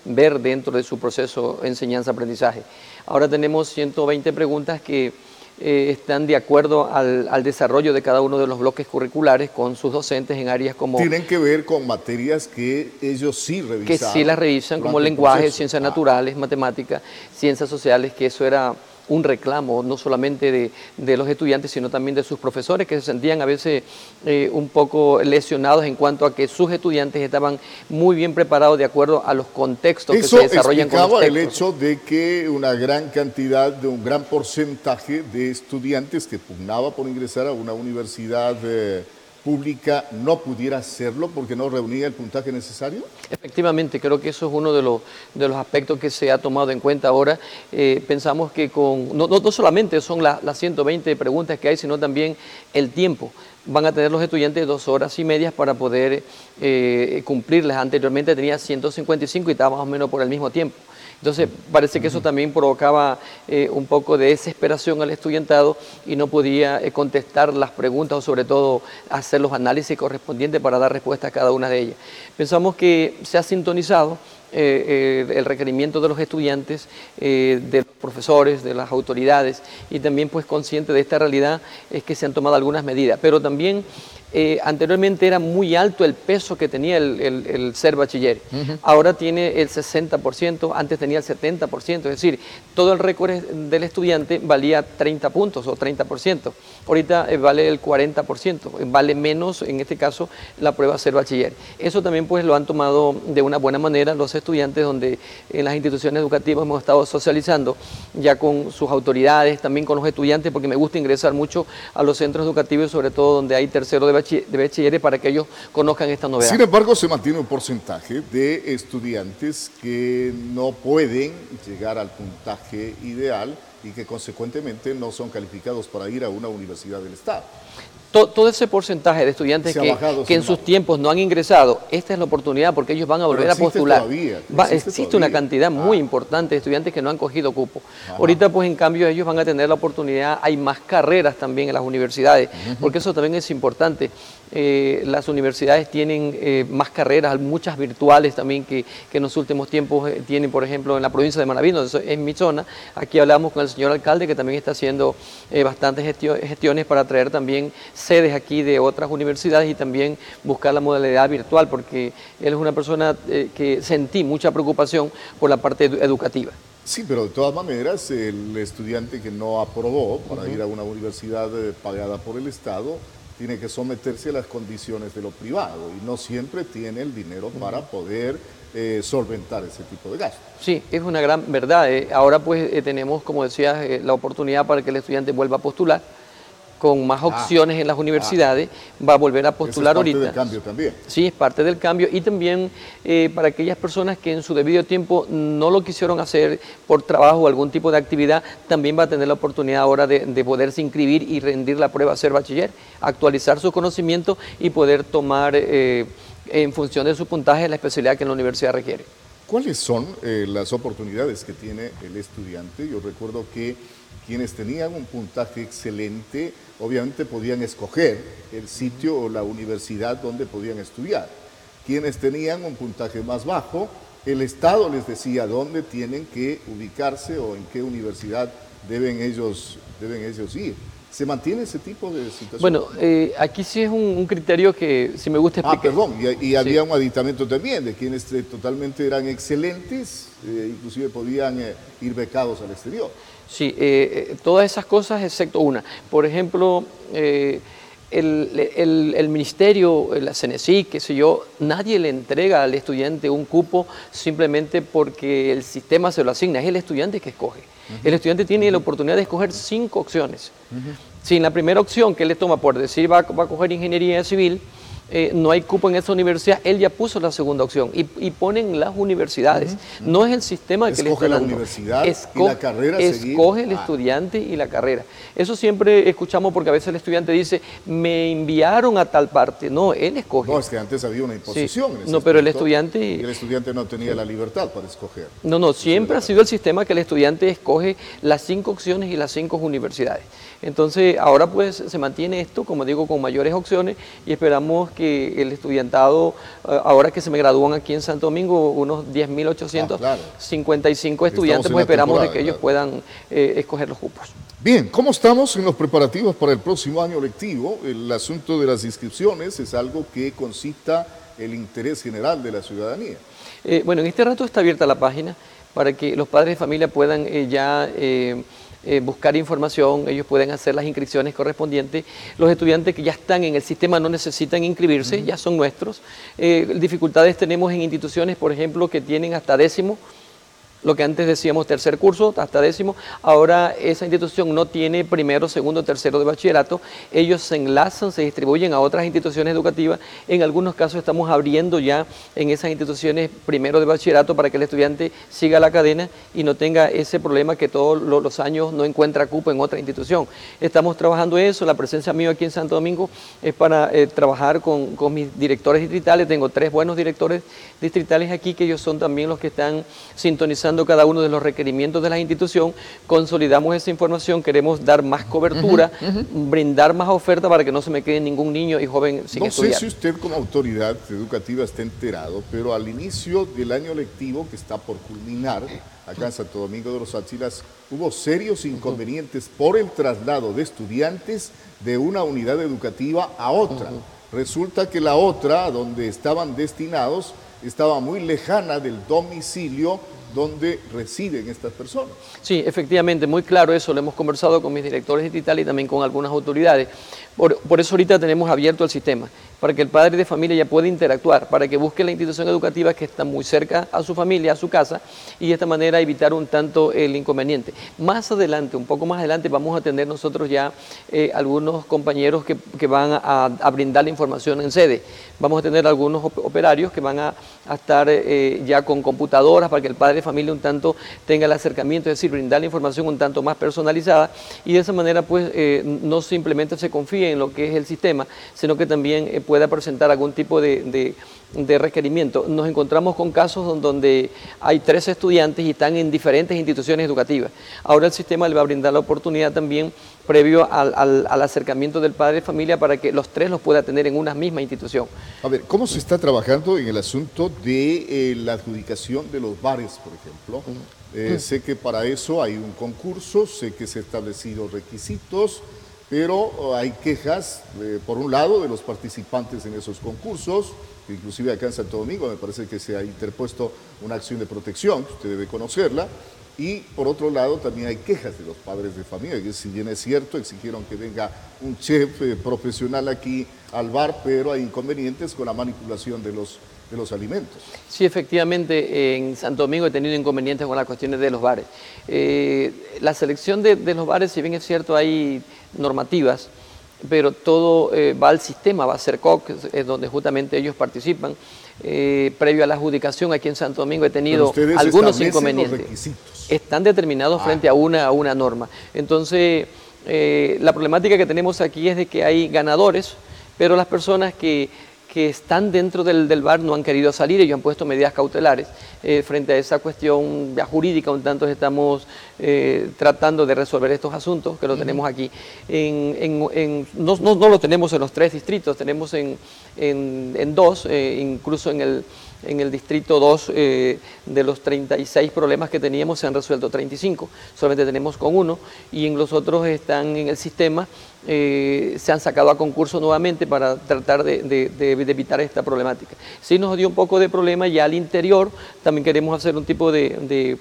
ver dentro de su proceso de enseñanza-aprendizaje. Ahora tenemos 120 preguntas que eh, están de acuerdo al, desarrollo de cada uno de los bloques curriculares con sus docentes en áreas como... Tienen que ver con materias que ellos sí revisan. Que sí las revisan, como lenguaje, ciencias ah. naturales, matemáticas, ciencias sociales, que eso era un reclamo, no solamente de, de, los estudiantes, sino también de sus profesores, que se sentían a veces eh, un poco lesionados en cuanto a que sus estudiantes estaban muy bien preparados de acuerdo a los contextos que se desarrollan con los el hecho de que una gran cantidad, de un gran porcentaje de estudiantes que pugnaba por ingresar a una universidad... Eh, pública no pudiera hacerlo porque no reunía el puntaje necesario? Efectivamente, creo que eso es uno de los, de los aspectos que se ha tomado en cuenta ahora. Eh, pensamos que con, no, no, solamente son las 120 preguntas que hay, sino también el tiempo. Van a tener los estudiantes dos horas y medias para poder eh, cumplirlas. Anteriormente tenía 155 y estaba más o menos por el mismo tiempo. Entonces, parece que eso también provocaba eh, un poco de desesperación al estudiantado y no podía eh, contestar las preguntas o sobre todo hacer los análisis correspondientes para dar respuesta a cada una de ellas. Pensamos que se ha sintonizado eh, el requerimiento de los estudiantes, de los profesores, de las autoridades y también pues consciente de esta realidad es que se han tomado algunas medidas, pero también eh, anteriormente era muy alto el peso que tenía el, ser bachiller. Ahora tiene el 60%, antes tenía el 70%, es decir, todo el récord del estudiante valía 30 puntos o 30%. Ahorita eh, vale el 40%, vale menos en este caso la prueba ser bachiller. Eso también pues lo han tomado de una buena manera los estudiantes donde en las instituciones educativas hemos estado socializando ya con sus autoridades, también con los estudiantes, porque me gusta ingresar mucho a los centros educativos, sobre todo donde hay tercero de de bachilleres para que ellos conozcan esta novedad. Sin embargo, se mantiene un porcentaje de estudiantes que no pueden llegar al puntaje ideal y que consecuentemente no son calificados para ir a una universidad del Estado todo, ese porcentaje de estudiantes que, en sus tiempos no han ingresado, esta es la oportunidad porque ellos van a volver a postular. existe, una cantidad muy ah. importante de estudiantes que no han cogido cupo. Ahorita pues en cambio ellos van a tener la oportunidad, hay más carreras también en las universidades, porque eso también es importante. Eh, las universidades tienen eh, más carreras, muchas virtuales también que, en los últimos tiempos eh, tienen, por ejemplo, en la provincia de Manaví, en mi zona. Aquí hablamos con el señor alcalde que también está haciendo bastantes gestiones para traer también sedes aquí de otras universidades y también buscar la modalidad virtual, porque él es una persona que sentí mucha preocupación por la parte educativa. Sí, pero de todas maneras, el estudiante que no aprobó para ir a una universidad pagada por el Estado, tiene que someterse a las condiciones de lo privado y no siempre tiene el dinero para poder eh, solventar ese tipo de gastos. Sí, es una gran verdad. Eh. Ahora pues eh, tenemos, como decías, la oportunidad para que el estudiante vuelva a postular con más ah. opciones en las universidades, va a volver a postular ahorita. Es parte del cambio también. Sí, es parte del cambio y también eh, para aquellas personas que en su debido tiempo no lo quisieron hacer por trabajo o algún tipo de actividad, también va a tener la oportunidad ahora de, poderse inscribir y rendir la prueba a ser bachiller, actualizar su conocimiento y poder tomar eh, en función de su puntaje la especialidad que la universidad requiere. ¿Cuáles son eh, las oportunidades que tiene el estudiante? Yo recuerdo que quienes tenían un puntaje excelente, obviamente podían escoger el sitio o la universidad donde podían estudiar. Quienes tenían un puntaje más bajo, el Estado les decía dónde tienen que ubicarse o en qué universidad deben ellos, deben ellos ir. ¿Se mantiene ese tipo de situación? Bueno, eh, aquí sí es un, criterio que si me gusta ah, explicar. Ah, perdón, y, había un aditamento también de quienes eh, totalmente eran excelentes, eh, inclusive podían ir becados al exterior. Sí, eh, eh, todas esas cosas excepto una. Por ejemplo, eh, el, ministerio, la CNESI, qué sé yo, nadie le entrega al estudiante un cupo simplemente porque el sistema se lo asigna, es el estudiante que escoge. El estudiante tiene la oportunidad de escoger cinco opciones. Si en la primera opción que él le toma por decir va, va a coger ingeniería civil, eh, no hay cupo en esa universidad, él ya puso la segunda opción y, ponen las universidades. No es el sistema que le está la universidad y la carrera Escoge el ah. estudiante y la carrera. Eso siempre escuchamos porque a veces el estudiante dice, me enviaron a tal parte. No, él escoge. No, es que antes había una imposición. no, pero el estudiante... Y el estudiante no tenía la libertad para escoger. No, no, siempre ha sido el sistema que el estudiante escoge las cinco opciones y las cinco universidades. Entonces, ahora pues se mantiene esto, como digo, con mayores opciones y esperamos que el estudiantado, eh, ahora que se me gradúan aquí en Santo Domingo, unos 10.855 ah, estudiantes, pues esperamos de que ellos puedan eh, escoger los cupos. Bien, ¿cómo estamos en los preparativos para el próximo año lectivo? El asunto de las inscripciones es algo que concita el interés general de la ciudadanía. Eh, bueno, en este rato está abierta la página para que los padres de familia puedan ya eh, buscar información, ellos pueden hacer las inscripciones correspondientes. Los estudiantes que ya están en el sistema no necesitan inscribirse, ya son nuestros. Eh, dificultades tenemos en instituciones, por ejemplo, que tienen hasta décimo lo que antes decíamos tercer curso hasta décimo, ahora esa institución no tiene primero, segundo, tercero de bachillerato, ellos se enlazan, se distribuyen a otras instituciones educativas, en algunos casos estamos abriendo ya en esas instituciones primero de bachillerato para que el estudiante siga la cadena y no tenga ese problema que todos los años no encuentra cupo en otra institución. Estamos trabajando eso, la presencia mía aquí en Santo Domingo es para eh, trabajar con, con mis directores distritales, tengo tres buenos directores distritales aquí que ellos son también los que están sintonizando cada uno de los requerimientos de la institución, consolidamos esa información, queremos dar más cobertura, brindar más oferta para que no se me quede ningún niño y joven sin estudiar. No sé si usted como autoridad educativa está enterado, pero al inicio del año lectivo que está por culminar, acá en Santo Domingo de los Áchilas, hubo serios inconvenientes por el traslado de estudiantes de una unidad educativa a otra. Resulta que la otra, donde estaban destinados, estaba muy lejana del domicilio donde residen estas personas. Sí, efectivamente, muy claro eso, lo hemos conversado con mis directores distritales y también con algunas autoridades. Por, por, eso ahorita tenemos abierto el sistema, para que el padre de familia ya pueda interactuar, para que busque la institución educativa que está muy cerca a su familia, a su casa, y de esta manera evitar un tanto el inconveniente. Más adelante, un poco más adelante, vamos a tener nosotros ya eh, algunos compañeros que, que van a, brindar la información en sede. Vamos a tener algunos operarios que van a, a estar eh, ya con computadoras para que el padre de familia un tanto tenga el acercamiento, es decir, brindar la información un tanto más personalizada, y de esa manera pues eh, no simplemente se confía en lo que es el sistema, sino que también eh, pueda presentar algún tipo de, requerimiento. Nos encontramos con casos donde hay tres estudiantes y están en diferentes instituciones educativas. Ahora el sistema le va a brindar la oportunidad también previo al, acercamiento del padre de familia para que los tres los pueda tener en una misma institución. A ver, ¿cómo se está trabajando en el asunto de eh, la adjudicación de los bares, por ejemplo? Eh, sé que para eso hay un concurso, sé que se han establecido requisitos, pero oh, hay quejas, eh, por un lado, de los participantes en esos concursos, inclusive acá en Santo Domingo me parece que se ha interpuesto una acción de protección, usted debe conocerla, y por otro lado también hay quejas de los padres de familia, que si bien es cierto, exigieron que venga un chef eh, profesional aquí al bar, pero hay inconvenientes con la manipulación de los, de los alimentos. Sí, efectivamente, en Santo Domingo he tenido inconvenientes con las cuestiones de los bares. Eh, la selección de los bares, si bien es cierto, hay normativas, pero todo eh, va al sistema, va a ser COC, es donde justamente ellos participan. Eh, previo a la adjudicación aquí en Santo Domingo he tenido algunos inconvenientes. Están determinados ah. frente a una, a una norma. Entonces, eh, la problemática que tenemos aquí es de que hay ganadores, pero las personas que que están dentro del, bar no han querido salir, ellos han puesto medidas cautelares eh, frente a esa cuestión jurídica, un tanto estamos eh, tratando de resolver estos asuntos que lo tenemos aquí. En, no, no, lo tenemos en los tres distritos, tenemos en, dos, eh, incluso en el en el distrito 2 de los 36 problemas que teníamos se han resuelto 35, solamente tenemos con uno y en los otros están en el sistema eh, se han sacado a concurso nuevamente para tratar de, evitar esta problemática. Sí nos dio un poco de problema ya al interior, también queremos hacer un tipo de,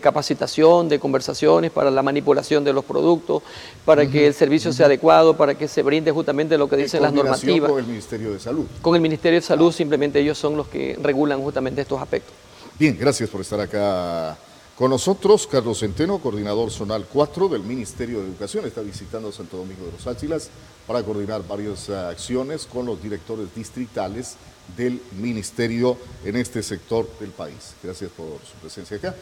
capacitación, de conversaciones para la manipulación de los productos, para que el servicio sea adecuado, para que se brinde justamente lo que dicen las normativas. con el Ministerio de Salud. Con el Ministerio de Salud, simplemente ellos son los que regulan justamente estos aspectos. Bien, gracias por estar acá con nosotros, Carlos Centeno, coordinador zonal 4 del Ministerio de Educación, está visitando Santo Domingo de los Áchilas para coordinar varias eh, acciones con los directores distritales del Ministerio en este sector del país. Gracias por su presencia acá.